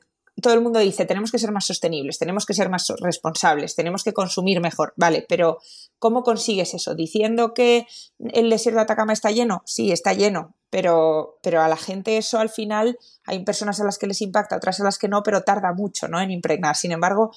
todo el mundo dice, tenemos que ser más sostenibles, tenemos que ser más responsables, tenemos que consumir mejor, vale, pero ¿cómo consigues eso? ¿Diciendo que el desierto de Atacama está lleno? Sí, está lleno, pero, pero a la gente eso al final hay personas a las que les impacta, otras a las que no, pero tarda mucho ¿no? en impregnar. Sin embargo,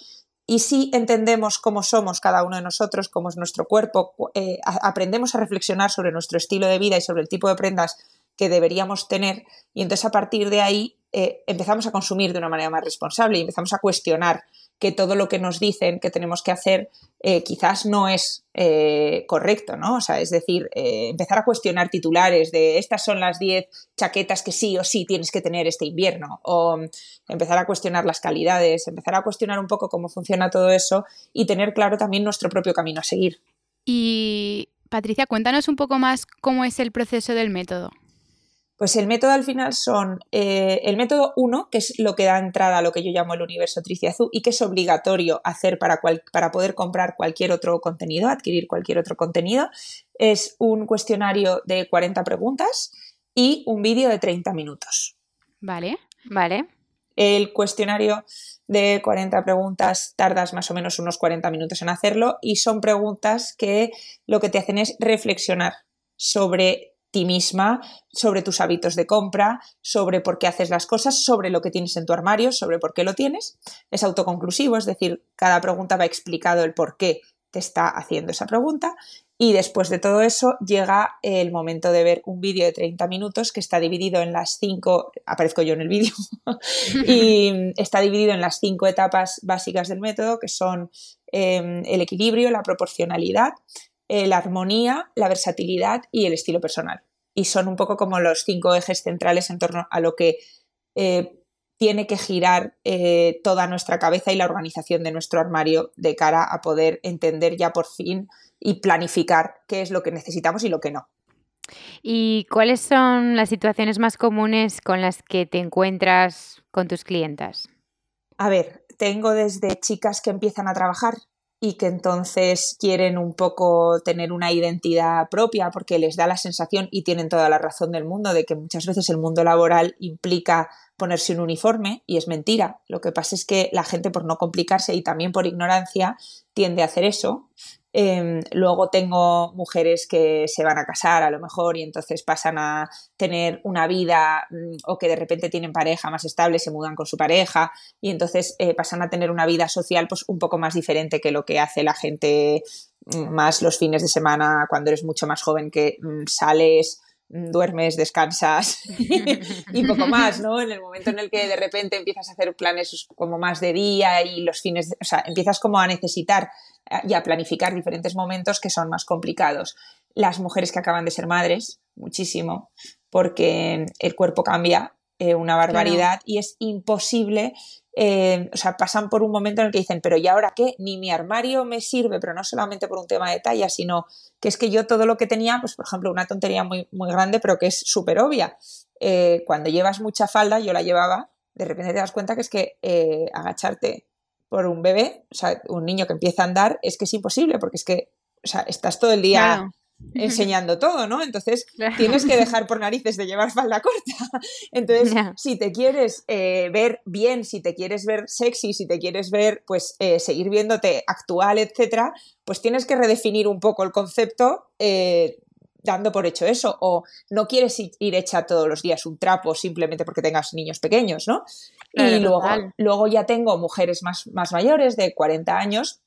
y si entendemos cómo somos cada uno de nosotros, cómo es nuestro cuerpo, eh, aprendemos a reflexionar sobre nuestro estilo de vida y sobre el tipo de prendas que deberíamos tener, y entonces a partir de ahí eh, empezamos a consumir de una manera más responsable y empezamos a cuestionar que todo lo que nos dicen que tenemos que hacer eh, quizás no es eh, correcto, ¿no? O sea, es decir, empezar a cuestionar titulares de estas son las 10 chaquetas que sí o sí tienes que tener este invierno, o empezar a cuestionar las calidades, empezar a cuestionar un poco cómo funciona todo eso y tener claro también nuestro propio camino a seguir. Y Patricia, cuéntanos un poco más cómo es el proceso del método. Pues el método al final son eh, el método 1, que es lo que da entrada a lo que yo llamo el universo Triciazú y que es obligatorio hacer para, para poder comprar cualquier otro contenido, adquirir cualquier otro contenido. Es un cuestionario de 40 preguntas y un vídeo de 30 minutos. Vale, vale. El cuestionario de 40 preguntas tardas más o menos unos 40 minutos en hacerlo y son preguntas que lo que te hacen es reflexionar sobre ti misma, sobre tus hábitos de compra, sobre por qué haces las cosas, sobre lo que tienes en tu armario, sobre por qué lo tienes. Es autoconclusivo, es decir, cada pregunta va explicado el por qué te está haciendo esa pregunta y después de todo eso llega el momento de ver un vídeo de 30 minutos que está dividido en las cinco, aparezco yo en el vídeo, y está dividido en las cinco etapas básicas del método que son em, el equilibrio, la proporcionalidad, eh, la armonía, la versatilidad y el estilo personal. Y son un poco como los cinco ejes centrales en torno a lo que eh, tiene que girar eh, toda nuestra cabeza y la organización de nuestro armario de cara a poder entender ya por fin y planificar qué es lo que necesitamos y lo que no. ¿Y cuáles son las situaciones más comunes con las que te encuentras con tus clientas? a ver, tengo desde chicas que empiezan a trabajar y que entonces quieren un poco tener una identidad propia porque les da la sensación y tienen toda la razón del mundo de que muchas veces el mundo laboral implica ponerse un uniforme y es mentira. Lo que pasa es que la gente por no complicarse y también por ignorancia tiende a hacer eso Em, luego tengo mujeres que se van a casar a lo mejor y entonces pasan a tener una vida mm, o que de repente tienen pareja más estable, se mudan con su pareja y entonces eh, pasan a tener una vida social pues un poco más diferente que lo que hace la gente mm, más los fines de semana cuando eres mucho más joven que mm, sales duermes, descansas y poco más, ¿no? En el momento en el que de repente empiezas a hacer planes como más de día y los fines, o sea, empiezas como a necesitar eh, y a planificar diferentes momentos que son más complicados. Las mujeres que acaban de ser madres, muchísimo, porque el cuerpo cambia eh, una barbaridad y es imposible eh, o sea, pasan por un momento en el que dicen, pero ¿y ahora qué? Ni mi armario me sirve, pero no solamente por un tema de talla, sino que es que yo todo lo que tenía, pues por ejemplo, una tontería muy, muy grande, pero que es súper obvia. Eh, cuando llevas mucha falda, yo la llevaba, de repente te das cuenta que es que eh, agacharte por un bebé, o sea, un niño que empieza a andar, es que es imposible, porque es que, o sea, estás todo el día enseñando todo, ¿no? Entonces tienes que dejar por narices de llevar falda corta. Entonces, si te quieres eh, ver bien, si te quieres ver sexy, si te quieres ver, pues eh, seguir viéndote actual, etcétera, pues tienes que redefinir un poco el concepto. Eh, dando por hecho eso, o no quieres ir hecha todos los días un trapo simplemente porque tengas niños pequeños, ¿no? y luego, luego ya tengo mujeres más, más mayores de 40 años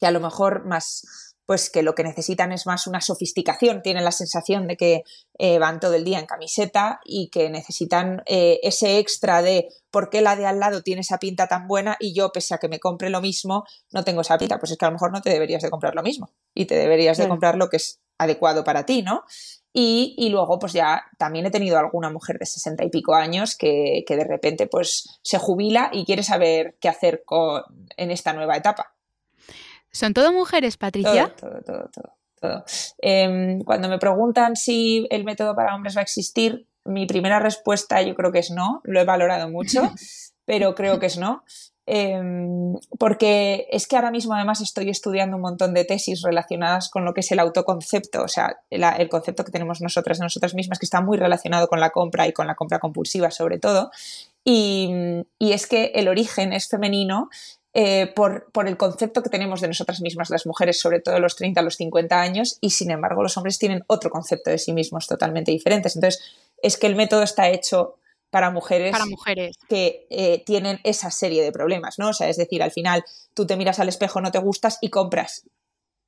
que a lo mejor más, pues que lo que necesitan es más una sofisticación, tienen la sensación de que eh, van todo el día en camiseta y que necesitan eh, ese extra de por qué la de al lado tiene esa pinta tan buena y yo, pese a que me compre lo mismo, no tengo esa pinta. Pues es que a lo mejor no te deberías de comprar lo mismo y te deberías de comprar lo que es adecuado para ti, ¿no? Y, luego, pues ya también he tenido alguna mujer de sesenta y pico años que, de repente pues se jubila y quiere saber qué hacer con, en esta nueva etapa. ¿Son todo mujeres, Patricia? Todo, todo, todo. todo, em, cuando me preguntan si el método para hombres va a existir, mi primera respuesta yo creo que es no. Lo he valorado mucho, pero creo que es no. Em, porque es que ahora mismo además estoy estudiando un montón de tesis relacionadas con lo que es el autoconcepto, o sea, el concepto que tenemos nosotras de nosotras mismas, que está muy relacionado con la compra y con la compra compulsiva sobre todo. Y, y es que el origen es femenino eh, por, por, el concepto que tenemos de nosotras mismas, las mujeres, sobre todo los 30 a los 50 años, y sin embargo los hombres tienen otro concepto de sí mismos totalmente diferentes. Entonces, es que el método está hecho para mujeres, para mujeres. que eh, tienen esa serie de problemas, ¿no? O sea, es decir, al final tú te miras al espejo, no te gustas y compras.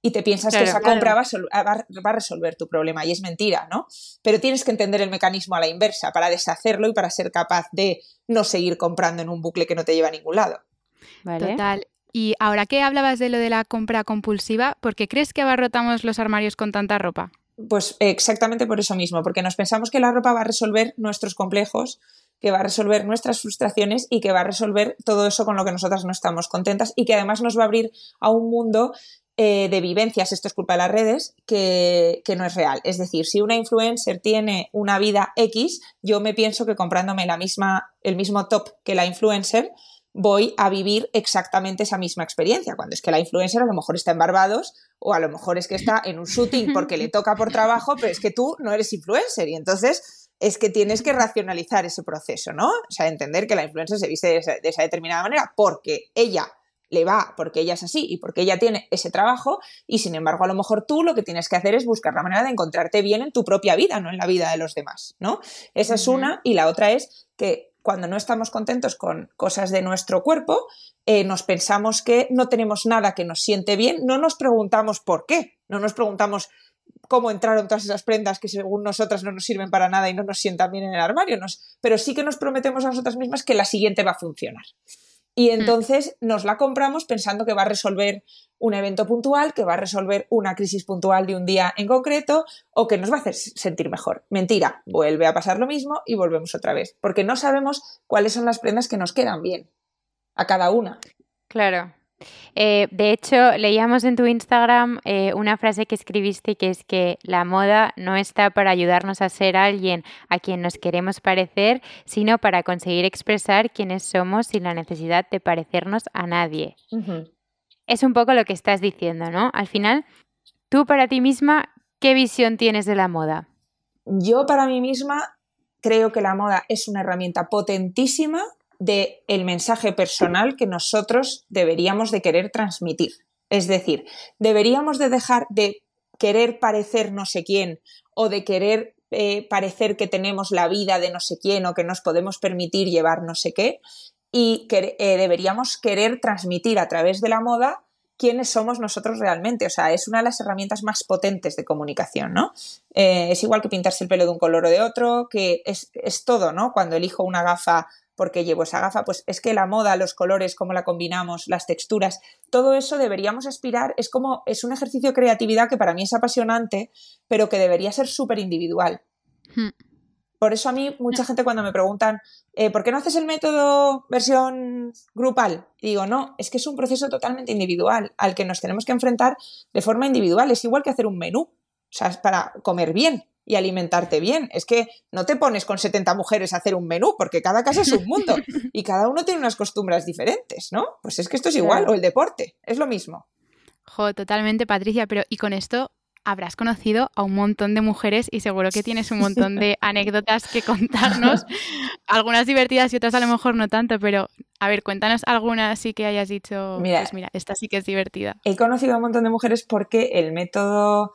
Y te piensas que esa compra va a, va a, resolver tu problema y es mentira, ¿no? Pero tienes que entender el mecanismo a la inversa para deshacerlo y para ser capaz de no seguir comprando en un bucle que no te lleva a ningún lado. Total. Y ahora que hablabas de lo de la compra compulsiva, ¿por qué crees que abarrotamos los armarios con tanta ropa? Pues exactamente por eso mismo, porque nos pensamos que la ropa va a resolver nuestros complejos, que va a resolver nuestras frustraciones y que va a resolver todo eso con lo que nosotras no estamos contentas y que además nos va a abrir a un mundo eh, de vivencias, esto es culpa de las redes, que, que, no es real. Es decir, si una influencer tiene una vida X, yo me pienso que comprándome la misma, el mismo top que la influencer, voy a vivir exactamente esa misma experiencia, cuando es que la influencer a lo mejor está en Barbados o a lo mejor es que está en un shooting porque le toca por trabajo, pero es que tú no eres influencer y entonces es que tienes que racionalizar ese proceso, ¿no? O sea, entender que la influencer se viste de esa, determinada manera porque ella le va, porque ella es así y porque ella tiene ese trabajo y sin embargo a lo mejor tú lo que tienes que hacer es buscar la manera de encontrarte bien en tu propia vida, no en la vida de los demás, ¿no? Esa es una y la otra es que cuando no estamos contentos con cosas de nuestro cuerpo, eh, nos pensamos que no tenemos nada que nos siente bien, no nos preguntamos por qué, no nos preguntamos cómo entraron todas esas prendas que según nosotras no nos sirven para nada y no nos sientan bien en el armario, pero sí que nos prometemos a nosotras mismas que la siguiente va a funcionar. Y mm. entonces nos la compramos pensando que va a resolver un evento puntual, que va a resolver una crisis puntual de un día en concreto o que nos va a hacer sentir mejor. Mentira, vuelve a pasar lo mismo y volvemos otra vez, porque no sabemos cuáles son las prendas que nos quedan bien a cada una. Claro. Eh, de hecho, leíamos en tu Instagram eh, una frase que escribiste que es que la moda no está para ayudarnos a ser alguien a quien nos queremos parecer, sino para conseguir expresar quiénes somos sin la necesidad de parecernos a nadie. Es un poco lo que estás diciendo, ¿no? Al final, tú para ti misma, ¿qué visión tienes de la moda? Yo para mí misma creo que la moda es una herramienta potentísima del el mensaje personal que nosotros deberíamos de querer transmitir. Es decir, deberíamos de dejar de querer parecer no sé quién o de querer eh, parecer que tenemos la vida de no sé quién o que nos podemos permitir llevar no sé qué y que eh, deberíamos querer transmitir a través de la moda quiénes somos nosotros realmente. O sea, es una de las herramientas más potentes de comunicación, ¿no? Eh, es igual que pintarse el pelo de un color o de otro, que es, es todo, ¿no? Cuando elijo una gafa porque llevo esa gafa, pues es que la moda, los colores, cómo la combinamos, las texturas, todo eso deberíamos aspirar, es como, es un ejercicio de creatividad que para mí es apasionante, pero que debería ser súper individual. Hmm. Por eso a mí mucha gente cuando me preguntan, eh, ¿por qué no haces el método versión grupal? Y digo, no, es que es un proceso totalmente individual al que nos tenemos que enfrentar de forma individual. Es igual que hacer un menú, o sea, es para comer bien y alimentarte bien. Es que no te pones con 70 mujeres a hacer un menú, porque cada casa es un mundo y cada uno tiene unas costumbres diferentes, ¿no? Pues es que esto es igual, o el deporte, es lo mismo. Jo, totalmente, Patricia, pero y con esto habrás conocido a un montón de mujeres y seguro que tienes un montón de anécdotas que contarnos, algunas divertidas y otras a lo mejor no tanto, pero a ver, cuéntanos alguna así que hayas dicho, mira, pues mira, esta sí que es divertida. He conocido a un montón de mujeres porque el método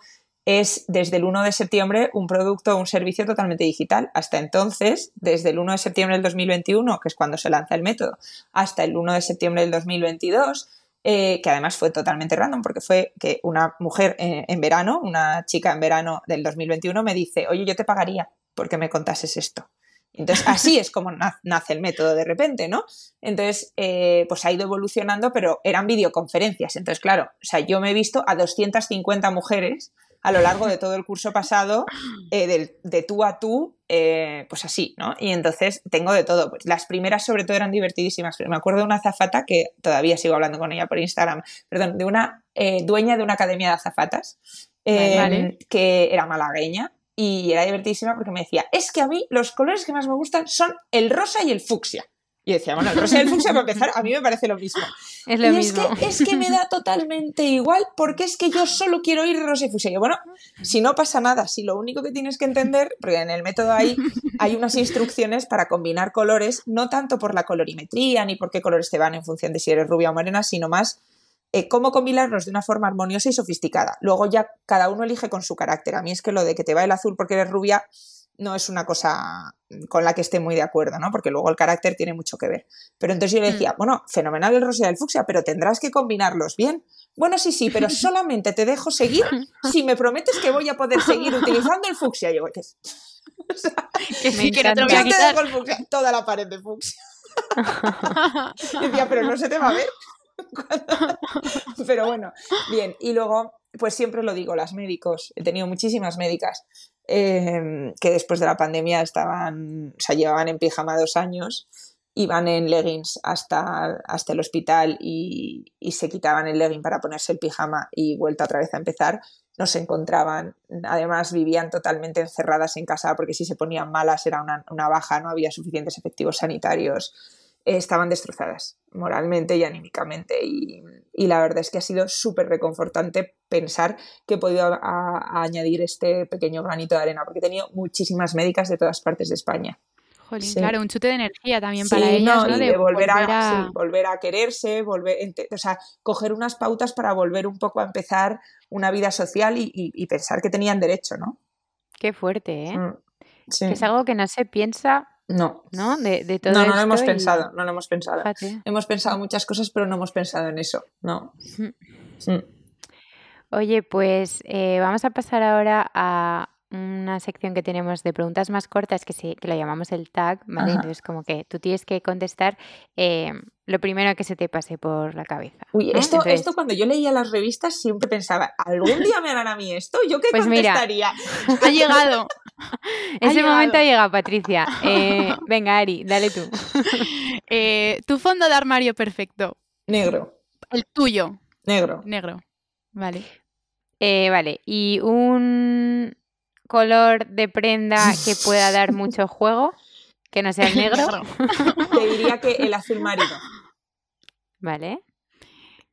es desde el 1 de septiembre un producto o un servicio totalmente digital. Hasta entonces, desde el 1 de septiembre del 2021, que es cuando se lanza el método, hasta el 1 de septiembre del 2022, eh, que además fue totalmente random porque fue que una mujer eh, en verano, una chica en verano del 2021 me dice, oye, yo te pagaría porque me contases esto. Entonces, así es como nace el método de repente, ¿no? Entonces, eh, pues ha ido evolucionando, pero eran videoconferencias. Entonces, claro, o sea, yo me he visto a 250 mujeres a lo largo de todo el curso pasado, eh, de, tú a tú, eh, pues así, ¿no? Y entonces tengo de todo. Pues las primeras sobre todo eran divertidísimas. Me acuerdo de una azafata que todavía sigo hablando con ella por Instagram, perdón, de una eh, dueña de una academia de azafatas, que era malagueña y era divertidísima porque me decía, es que a mí los colores que más me gustan son el rosa y el fucsia. Y decía, bueno, el rosa y el fucsia para empezar, a mí me parece lo mismo. Es lo mismo. Es que, es que me da totalmente igual porque es que yo solo quiero ir rosa y fucsia. Y bueno, si no pasa nada, si lo único que tienes que entender, porque en el método hay, hay unas instrucciones para combinar colores, no tanto por la colorimetría ni por qué colores te van en función de si eres rubia o morena, sino más eh, cómo combinarlos de una forma armoniosa y sofisticada. Luego ya cada uno elige con su carácter. A mí es que lo de que te va el azul porque eres rubia no es una cosa con la que esté muy de acuerdo, ¿no? Porque luego el carácter tiene mucho que ver. Pero entonces yo le decía, mm. bueno, fenomenal el rosa y el fucsia, pero tendrás que combinarlos bien. Bueno, sí, sí, pero solamente te dejo seguir si me prometes que voy a poder seguir utilizando el fucsia. Yo, que, que sí, que no te, voy a quitar. el fucsia, toda la pared de fucsia. decía, pero no se te va a ver. pero bueno, bien. Y luego, pues siempre lo digo, las médicos, he tenido muchísimas médicas Em, que después de la pandemia estaban, o sea, llevaban en pijama dos años, iban en leggings hasta, hasta el hospital y, se quitaban el legging para ponerse el pijama y vuelta otra vez a empezar, no se encontraban. Además, vivían totalmente encerradas en casa porque si se ponían malas era una, una baja, no había suficientes efectivos sanitarios estaban destrozadas moralmente y anímicamente. Y, la verdad es que ha sido súper reconfortante pensar que he podido añadir este pequeño granito de arena, porque he tenido muchísimas médicas de todas partes de España. Jolín, claro, un chute de energía también para ellas, ¿no? de, volver, a, volver a quererse, volver, o sea, coger unas pautas para volver un poco a empezar una vida social y, pensar que tenían derecho, ¿no? Qué fuerte, ¿eh? Mm, es algo que no se piensa no. ¿No? De, de todo no, no lo hemos pensado, no lo hemos pensado. Hemos pensado muchas cosas, pero no hemos pensado en eso. No. Mm. Oye, pues eh, vamos a pasar ahora a una sección que tenemos de preguntas más cortas que, sí, que lo llamamos el tag, ¿vale? Entonces, como que tú tienes que contestar eh, lo primero que se te pase por la cabeza. Uy, esto, esto cuando yo leía las revistas siempre pensaba, ¿algún día me harán a mí esto? ¿Yo qué pues contestaría? ha llegado. Ese momento ha llegado, Patricia. Eh, venga, Ari, dale tú. Eh, tu fondo de armario perfecto. Negro. El tuyo. Negro. Negro. Vale. Eh, vale, y un color de prenda que pueda dar mucho juego, que no sea el negro. Te diría que el azul marino. Vale.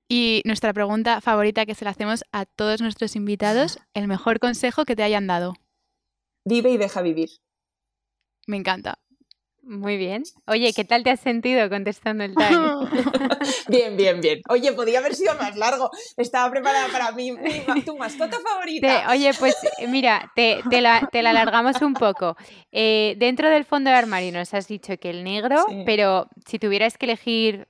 Y nuestra pregunta favorita que se la hacemos a todos nuestros invitados, el mejor consejo que te hayan dado. Vive y deja vivir. Me encanta. Muy bien. Oye, ¿qué tal te has sentido contestando el time? bien, bien, bien. Oye, podía haber sido más largo. Estaba preparada para mí, mi, tu mascota favorita. oye, pues mira, te, la, alargamos un poco. Eh, dentro del fondo de armario nos has dicho que el negro, pero si tuvieras que elegir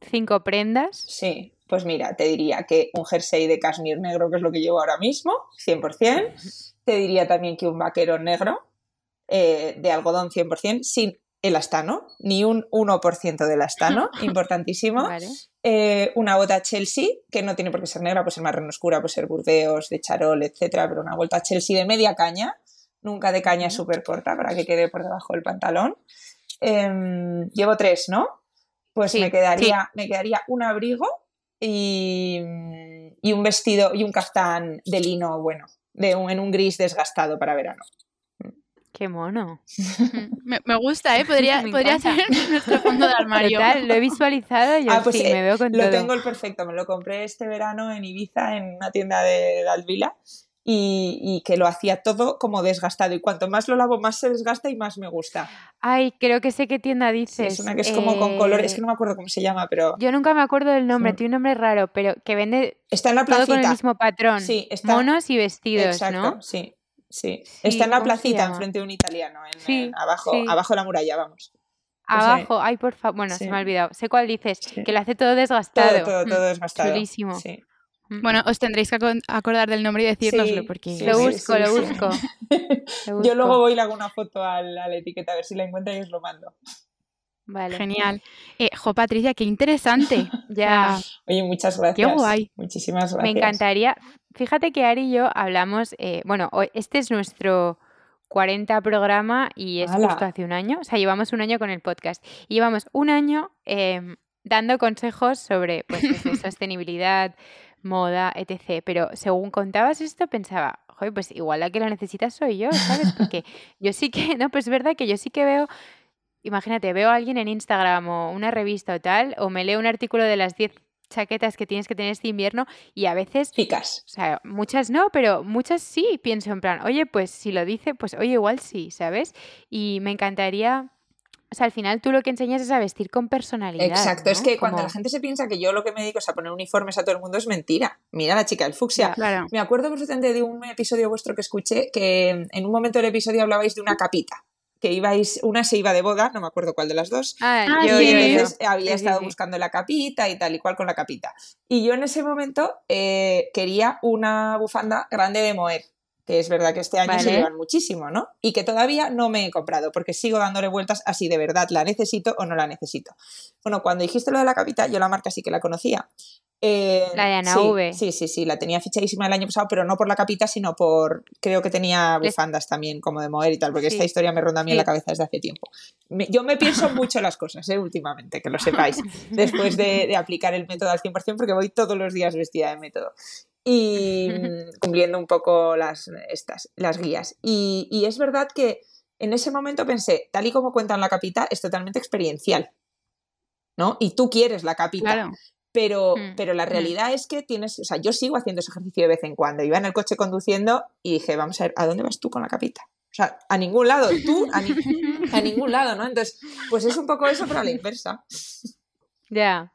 cinco prendas. Sí, pues mira, te diría que un jersey de cashmere negro, que es lo que llevo ahora mismo, 100%. Te diría también que un vaquero negro eh, de algodón 100% sin el astano, ni un 1% del astano, importantísimo. Eh, una bota Chelsea, que no tiene por qué ser negra, puede ser marrón oscura, puede ser burdeos, de charol, etcétera, pero una bota Chelsea de media caña, nunca de caña súper corta para que quede por debajo del pantalón. Em, llevo tres, ¿no? Pues me, quedaría, me quedaría un abrigo y, y, un vestido y un caftán de lino bueno, de en un gris desgastado para verano. Qué mono. me, gusta, ¿eh? Podría, podría ser nuestro fondo de armario. lo he visualizado y yo ah, pues sí, me veo con lo tengo el perfecto. Me lo compré este verano en Ibiza, en una tienda de Dalvila. Y, y, que lo hacía todo como desgastado. Y cuanto más lo lavo, más se desgasta y más me gusta. Ay, creo que sé qué tienda dices. es una que es como con colores, es que no me acuerdo cómo se llama, pero. Yo nunca me acuerdo del nombre, tiene un nombre raro, pero que vende. Está en la placita. Todo con el mismo patrón. Sí, está... Monos y vestidos, Exacto, Sí. Sí. está en la placita enfrente de un italiano, en, abajo, abajo de la muralla, vamos. Abajo, ay, por favor. Bueno, se me ha olvidado. Sé cuál dices, que lo hace todo desgastado. Todo, todo, todo mm, desgastado. Chulísimo. Mm. Bueno, os tendréis que acordar del nombre y decírnoslo porque... lo busco, lo busco. Yo luego voy y le hago una foto a la, etiqueta a ver si la encuentro y os lo mando. Vale. Genial. Eh, jo, Patricia, qué interesante. ya. Oye, muchas gracias. Qué guay. Muchísimas gracias. Me encantaría. Fíjate que Ari y yo hablamos, eh, bueno, este es nuestro 40 programa y es justo hace un año. O sea, llevamos un año con el podcast. Y llevamos un año em, dando consejos sobre pues, sostenibilidad, moda, etc. Pero según contabas esto, pensaba, joder, pues igual la que la necesitas soy yo, ¿sabes? Porque yo sí que, no, pues es verdad que yo sí que veo imagínate, veo a alguien en Instagram o una revista o tal, o me leo un artículo de las 10 chaquetas que tienes que tener este invierno y a veces... Ficas. O sea, muchas no, pero muchas sí. Pienso en plan, oye, pues si lo dice, pues oye, igual sí, ¿sabes? Y me encantaría... O sea, al final tú lo que enseñas es a vestir con personalidad. Exacto, es que cuando la gente se piensa que yo lo que me dedico es a poner uniformes a todo el mundo es mentira. Mira la chica del fucsia. Claro. Me acuerdo perfectamente de un episodio vuestro que escuché que en un momento del episodio hablabais de una capita que ibais, una se iba de boda, no me acuerdo cuál de las dos, ah, ah yo, y había estado buscando la capita y tal y cual con la capita. Y yo en ese momento eh, quería una bufanda grande de moer, que es verdad que este año se llevan muchísimo, ¿no? Y que todavía no me he comprado, porque sigo dándole vueltas a si de verdad la necesito o no la necesito. Bueno, cuando dijiste lo de la capita, yo la marca sí que la conocía, eh, la de Ana sí, V. Sí, sí, sí, la tenía fichadísima el año pasado, pero no por la capita, sino por. Creo que tenía bufandas también, como de mover y tal, porque esta historia me ronda a mí en la cabeza desde hace tiempo. yo me pienso mucho las cosas, ¿eh? últimamente, que lo sepáis, después de, aplicar el método al 100%, porque voy todos los días vestida de método. Y cumpliendo un poco las, estas, las guías. Y, y es verdad que en ese momento pensé, tal y como cuentan la capita, es totalmente experiencial. ¿no? Y tú quieres la capita. Claro. Pero, mm, pero la mm. realidad es que tienes, o sea, yo sigo haciendo ese ejercicio de vez en cuando. Iba en el coche conduciendo y dije, vamos a ver, ¿a dónde vas tú con la capita? O sea, a ningún lado, tú a, ningún lado, ¿no? Entonces, pues es un poco eso, pero a la inversa. Ya.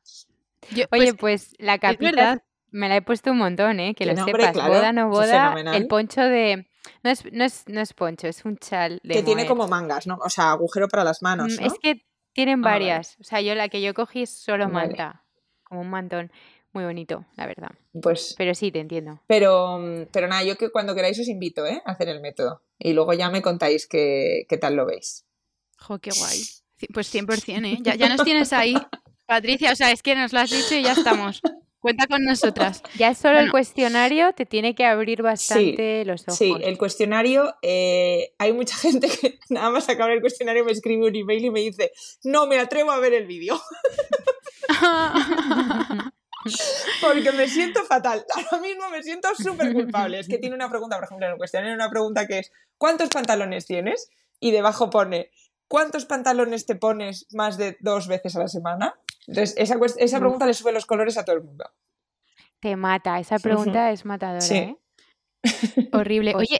Oye, pues, la capita me la he puesto un montón, ¿eh? Que lo sepas. boda, no boda. El poncho de. No es, no, es, no es poncho, es un chal de. Que tiene como mangas, ¿no? O sea, agujero para las manos. Mm, ¿no? Es que tienen ah, varias. O sea, yo la que yo cogí es solo manta como un mantón muy bonito, la verdad. Pues. Pero sí, te entiendo. Pero, pero nada, yo que cuando queráis os invito ¿eh? a hacer el método. Y luego ya me contáis qué, qué tal lo veis. Jo, qué guay. Pues 100%, ¿eh? Ya, ya nos tienes ahí, Patricia. O sea, es que nos lo has dicho y ya estamos. Cuenta con nosotras. Ya solo el cuestionario te tiene que abrir bastante los ojos. Sí, el cuestionario, eh, hay mucha gente que nada más acabar el cuestionario me escribe un email y me dice, no me atrevo a ver el vídeo. porque me siento fatal. Ahora mismo me siento súper culpable. Es que tiene una pregunta, por ejemplo, en el cuestionario una pregunta que es ¿cuántos pantalones tienes? Y debajo pone ¿cuántos pantalones te pones más de dos veces a la semana? Entonces, esa, esa pregunta le sube los colores a todo el mundo. Te mata, esa pregunta es matadora, ¿eh? Horrible. Oye,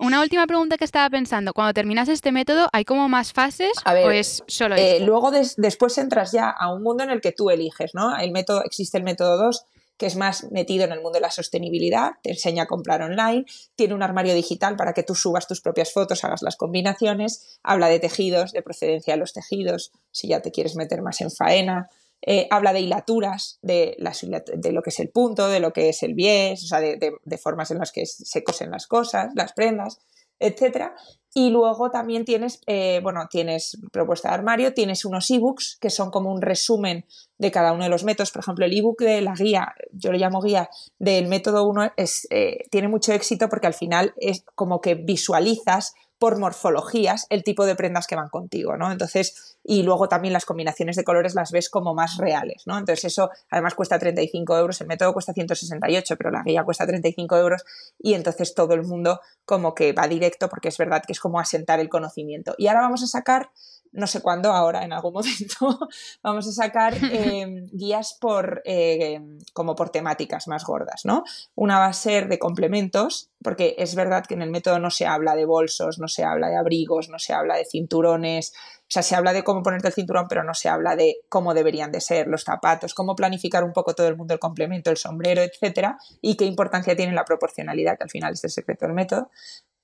una última pregunta que estaba pensando. Cuando terminas este método, ¿hay como más fases o es solo eh, Luego después entras ya a un mundo en el que tú eliges, ¿no? El método, existe el método 2, que es más metido en el mundo de la sostenibilidad, te enseña a comprar online, tiene un armario digital para que tú subas tus propias fotos, hagas las combinaciones, habla de tejidos, de procedencia de los tejidos, si ya te quieres meter más en faena, eh, habla de hilaturas, de, lo que es el punto, de lo que es el bies, o sea, de, formas en las que se cosen las cosas, las prendas, etc. Y luego también tienes, eh, bueno, tienes propuesta de armario, tienes unos ebooks que son como un resumen de cada uno de los métodos. Por ejemplo, el ebook de la guía, yo lo llamo guía del método 1, eh, tiene mucho éxito porque al final es como que visualizas por morfologías el tipo de prendas que van contigo, ¿no? Entonces, y luego también las combinaciones de colores las ves como más reales, ¿no? Entonces eso además cuesta 35 euros, el método cuesta 168, pero la guía cuesta 35 euros y entonces todo el mundo como que va directo porque es verdad que es como asentar el conocimiento. Y ahora vamos a sacar no sé cuándo, ahora en algún momento, vamos a sacar em, guías por, em, como por temáticas más gordas, ¿no? Una va a ser de complementos, porque es verdad que en el método no se habla de bolsos, no se habla de abrigos, no se habla de cinturones, o sea, se habla de cómo ponerte el cinturón, pero no se habla de cómo deberían de ser los zapatos, cómo planificar un poco todo el mundo el complemento, el sombrero, etcétera, y qué importancia tiene la proporcionalidad, que al final es el secreto del método.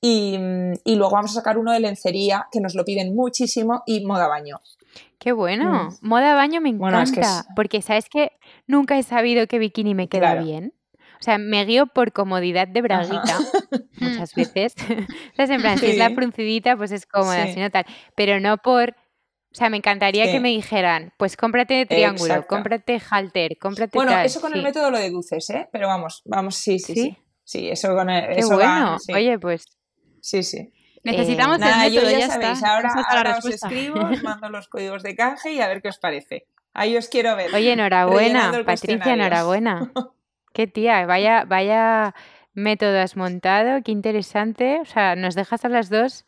Y, luego vamos a sacar uno de lencería, que nos lo piden muchísimo, y moda baño. Qué bueno. Mm. Moda baño me encanta. Porque sabes que nunca he sabido que bikini me queda bien. O sea, me guío por comodidad de braguita muchas veces. o en plan, si es la fruncidita, pues es cómoda, si no tal. Pero no por. O sea, me encantaría que me dijeran, pues cómprate triángulo, cómprate halter, cómprate. Bueno, eso con el método lo deduces, ¿eh? Pero vamos, vamos, sí, sí, sí. Sí, eso con el, Qué bueno. Oye, pues Sí, sí. Necesitamos eh, el método, ya, sabéis, Ahora, os escribo, os mando los códigos de canje y a ver qué os parece. Ahí os quiero ver. Oye, enhorabuena, Patricia, enhorabuena. Qué tía, vaya, vaya método has montado, qué interesante. O sea, nos dejas a las dos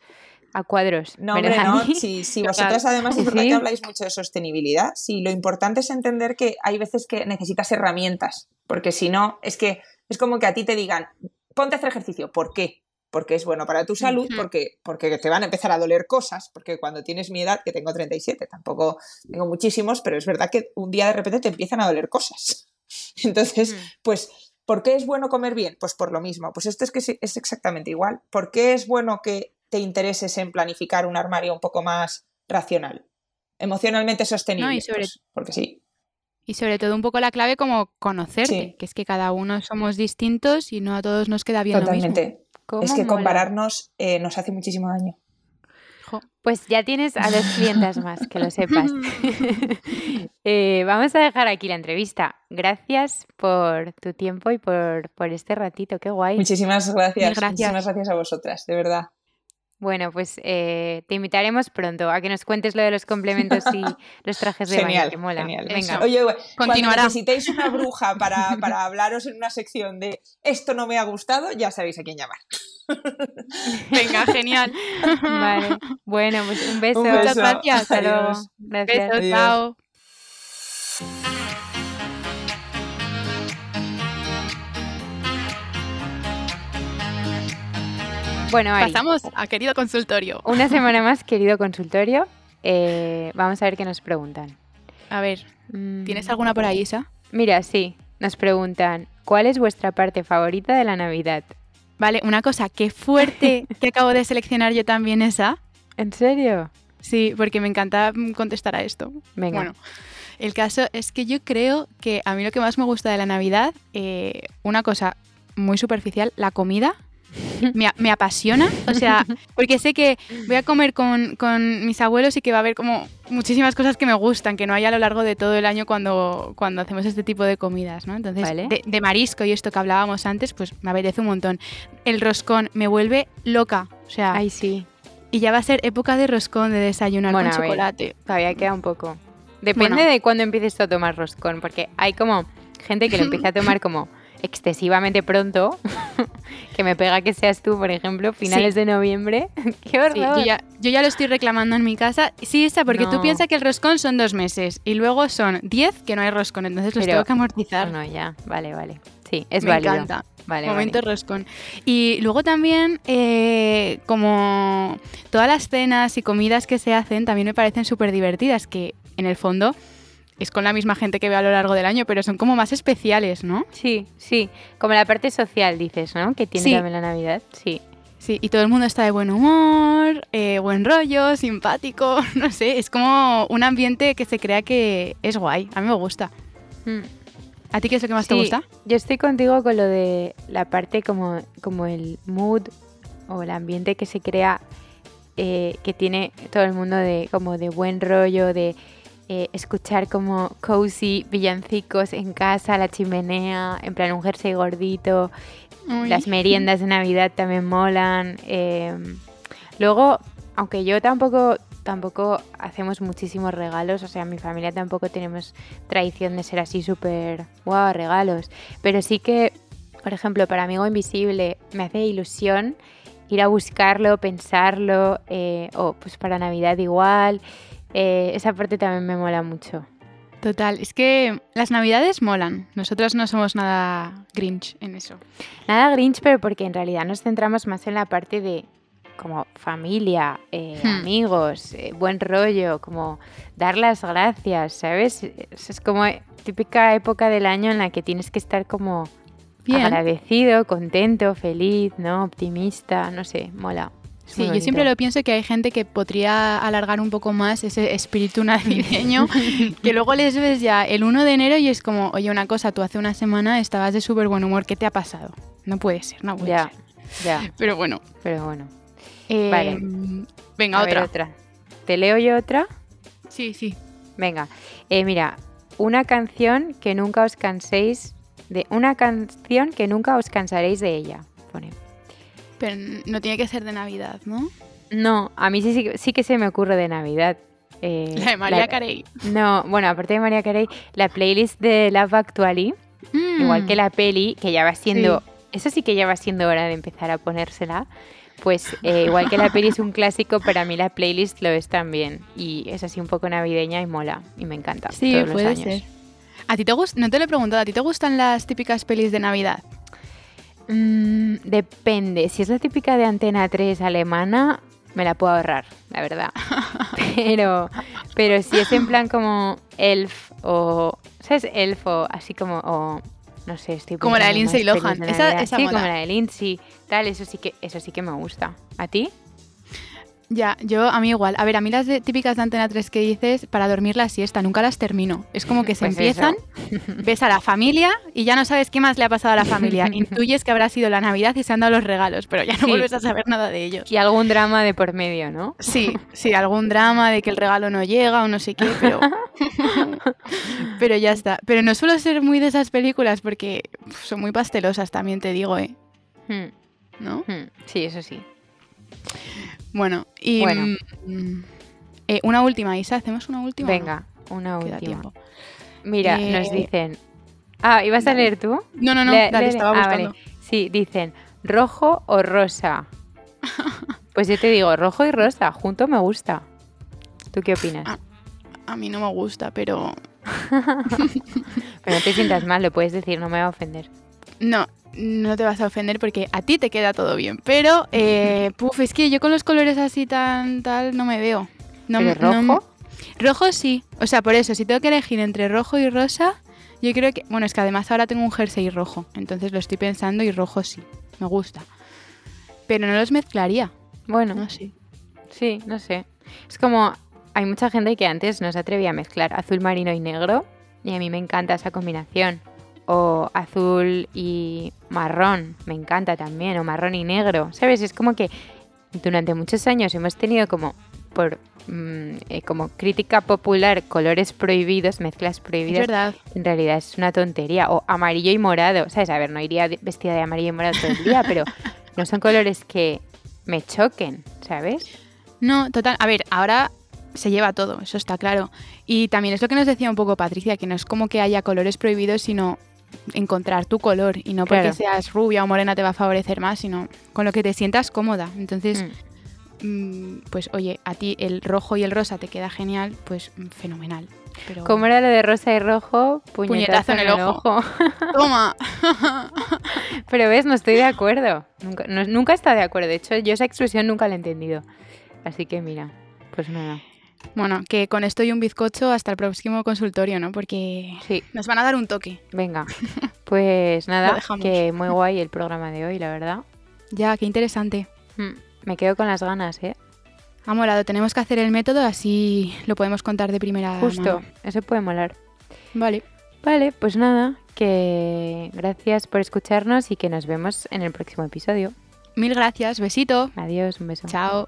a cuadros. No, hombre, no. Si, vosotras además es verdad que habláis mucho de sostenibilidad, sí, lo importante es entender que hay veces que necesitas herramientas, porque si no, es que es como que a ti te digan, ponte a hacer ejercicio, ¿por qué? Porque es bueno para tu salud, porque, porque te van a empezar a doler cosas, porque cuando tienes mi edad, que tengo 37, tampoco tengo muchísimos, pero es verdad que un día de repente te empiezan a doler cosas. Entonces, pues, ¿por qué es bueno comer bien? Pues por lo mismo. Pues esto es que es exactamente igual. ¿Por qué es bueno que te intereses en planificar un armario un poco más racional? Emocionalmente sostenible. Pues, porque sí. Y sobre todo un poco la clave como conocerte, que es que cada uno somos distintos y no a todos nos queda bien Totalmente. lo mismo es que compararnos eh, nos hace muchísimo daño. Pues ya tienes a dos clientas más, que lo sepas. Eh, vamos a dejar aquí la entrevista. Gracias por tu tiempo y por, por este ratito, qué guay. Muchísimas gracias. gracias. Muchísimas gracias a vosotras, de verdad. Bueno, pues eh, te invitaremos pronto a que nos cuentes lo de los complementos y los trajes de baño, que mola. Genial. Venga. Oye, Continuará. cuando necesitéis una bruja para, para hablaros en una sección de esto no me ha gustado, ya sabéis a quién llamar. Venga, genial. Vale. Bueno, pues un beso. Muchas gracias. Hasta luego. Gracias. Beso, chao. Bueno, pasamos a querido consultorio. Una semana más, querido consultorio. Eh, vamos a ver qué nos preguntan. A ver, ¿tienes alguna por ahí, Isa? Mira, sí, nos preguntan, ¿cuál es vuestra parte favorita de la Navidad? Vale, una cosa, qué fuerte que acabo de seleccionar yo también esa. ¿En serio? Sí, porque me encanta contestar a esto. Venga. Bueno, el caso es que yo creo que a mí lo que más me gusta de la Navidad, eh, una cosa muy superficial, la comida me, apasiona. O sea, porque sé que voy a comer con, mis abuelos y que va a haber como muchísimas cosas que me gustan, que no hay a lo largo de todo el año cuando, cuando hacemos este tipo de comidas, ¿no? Entonces, de, marisco y esto que hablábamos antes, pues me apetece un montón. El roscón me vuelve loca. O sea, Ay, sí. Y ya va a ser época de roscón, de desayunar con chocolate. todavía queda un poco. Depende de cuándo empieces a tomar roscón, porque hay como gente que lo empiece a tomar como excesivamente pronto, que me pega que seas tú, por ejemplo, finales de noviembre. ¡Qué horror! Sí, yo, ya, yo ya lo estoy reclamando en mi casa. Sí, está, porque tú piensas que el roscón son dos meses y luego son diez que no hay roscón, entonces los Pero- tengo que amortizar. No, ya, vale, vale. Sí, es Me válido. encanta. Vale, Momento vale. roscón. Y luego también, eh, como todas las cenas y comidas que se hacen, también me parecen súper divertidas, que en el fondo es con la misma gente que veo a lo largo del año, pero son como más especiales, ¿no? Sí, sí. Como la parte social, dices, ¿no? Que tiene Sí. también la Navidad. Sí. Sí, y todo el mundo está de buen humor, eh, buen rollo, simpático, no sé, es como un ambiente que se crea que es guay, a mí me gusta. Mm. ¿A ti qué es lo que más te gusta? Yo estoy contigo con lo de la parte como, como el mood o el ambiente que se crea, eh, que tiene todo el mundo de como de buen rollo, de eh, escuchar como cozy villancicos en casa, la chimenea, en plan un jersey gordito, Uy. las meriendas de Navidad también molan. eh, luego, aunque yo tampoco tampoco hacemos muchísimos regalos, o sea, en mi familia tampoco tenemos tradición de ser así súper guau, regalos, pero sí que, por ejemplo, para Amigo Invisible me hace ilusión ir a buscarlo, pensarlo, eh, o pues para Navidad igual, eh, esa parte también me mola mucho. Total, es que las navidades molan, nosotros no somos nada grinch en eso. Nada Grinch, pero porque en realidad nos centramos más en la parte de como familia, eh, Hmm. amigos, eh, buen rollo, como dar las gracias, ¿sabes? Es, es como típica época del año en la que tienes que estar como Bien. agradecido, contento, feliz, ¿no? Optimista, no sé, mola. Sí, yo bonito. siempre lo pienso que hay gente que podría alargar un poco más ese espíritu navideño, que luego les ves ya el 1 de enero y es como, oye, una cosa, tú hace una semana estabas de súper buen humor, ¿qué te ha pasado? No puede ser, no puede Ya, ser. ya, Pero bueno. pero bueno. eh, Vale. Venga, A ver, otra. otra. ¿Te leo yo otra? Sí, sí. Venga, eh, mira, una canción que nunca os canséis de una canción que nunca os cansaréis de ella. Pone. Pero no tiene que ser de Navidad, ¿no? No, a mí sí, sí, que- sí que se me ocurre de Navidad. Eh, La de María la- Carey. No, bueno, aparte de María Carey, la playlist de Love Actually, igual que la peli, que ya va siendo, eso sí que ya va siendo hora de empezar a ponérsela. Pues eh, igual que la peli es un clásico, para mí la playlist lo es también. Y es así un poco navideña y mola. Y me encanta. Sí, todos los puede años. ser. ¿A ti te? No te lo he preguntado, ¿a ti te gustan las típicas pelis de Navidad? Mm, depende. Si es la típica de Antena 3 alemana, me la puedo ahorrar, la verdad. pero, pero si es en plan como Elf o. ¿Sabes? Elf o así como. O, no sé, estoy Como la de Lindsay Lohan. Esa- esa Sí, mola. como la de Lindsay. Tal, eso sí que, eso sí que me gusta. ¿A ti? Ya, yo a mí igual. A ver, a mí las de- típicas de Antena 3 que dices para dormir la siesta, nunca las termino. Es como que se Pues empiezan, ves a la familia y ya no sabes qué más le ha pasado a la familia. Intuyes que habrá sido la Navidad y se han dado los regalos, pero ya no Sí. vuelves a saber nada de ellos. Y algún drama de por medio, ¿no? Sí, sí, algún drama de que el regalo no llega o no sé qué, pero. pero ya está. Pero no suelo ser muy de esas películas porque son muy pastelosas, también te digo, ¿eh? Hmm, ¿No? hmm. Sí, eso sí. Bueno, y. Bueno. mm, eh, una última, Isa, ¿hacemos una última? no? Venga, una última. Mira, Eh, nos dicen. Ah, ¿ibas a leer tú? No, no, no, Le- dale, le- estaba ah, buscando. vale. Sí, dicen rojo o rosa. Pues yo te digo, rojo y rosa, junto me gusta. ¿Tú qué opinas? Ah. A mí no me gusta, pero. Pero no te sientas mal, lo puedes decir, no me va a ofender. No, no te vas a ofender porque a ti te queda todo bien. Pero, eh, puf, es que yo con los colores así tan tal no me veo. No, ¿Pero no rojo? rojo sí. O sea, por eso, si tengo que elegir entre rojo y rosa, yo creo que. Bueno, es que además ahora tengo un jersey rojo. Entonces lo estoy pensando y rojo sí. Me gusta. Pero no los mezclaría. Bueno, No sé. sí, no sé. Es como, hay mucha gente que antes no se atrevía a mezclar azul marino y negro, y a mí me encanta esa combinación. O azul y marrón, me encanta también, o marrón y negro. ¿Sabes? Es como que durante muchos años hemos tenido como, por mm, eh, como crítica popular, colores prohibidos, mezclas Es prohibidas. verdad. En realidad es una tontería. O amarillo y morado. ¿Sabes? A ver, no iría vestida de amarillo y morado todo el día, pero no son colores que me choquen, ¿sabes? No, total. A ver, ahora se lleva todo, eso está claro. Y también es lo que nos decía un poco Patricia, que no es como que haya colores prohibidos, sino encontrar tu color y no porque seas rubia o morena te va a favorecer más, sino con lo que te sientas cómoda. Entonces, mm. Mm, pues oye, a ti el rojo y el rosa te queda genial, pues mm, fenomenal. Pero... Como era lo de rosa y rojo, puñetazo, en el, ojo. Toma. Pero ves, no estoy de acuerdo. Nunca, nunca está de acuerdo. De hecho, yo esa expresión nunca la he entendido. Así que mira, pues nada. Bueno, que con esto y un bizcocho hasta el próximo consultorio, ¿no? Porque sí. nos van a dar un toque. Venga, pues nada, que muy guay el programa de hoy, la verdad. Ya, qué interesante. Mm, me quedo con las ganas, ¿eh? Ha molado, tenemos que hacer el método, así lo podemos contar de primera Justo, eso puede molar. Vale. Vale, pues nada, que gracias por escucharnos y que nos vemos en el próximo episodio. Mil gracias, besito. Adiós, un beso. Chao.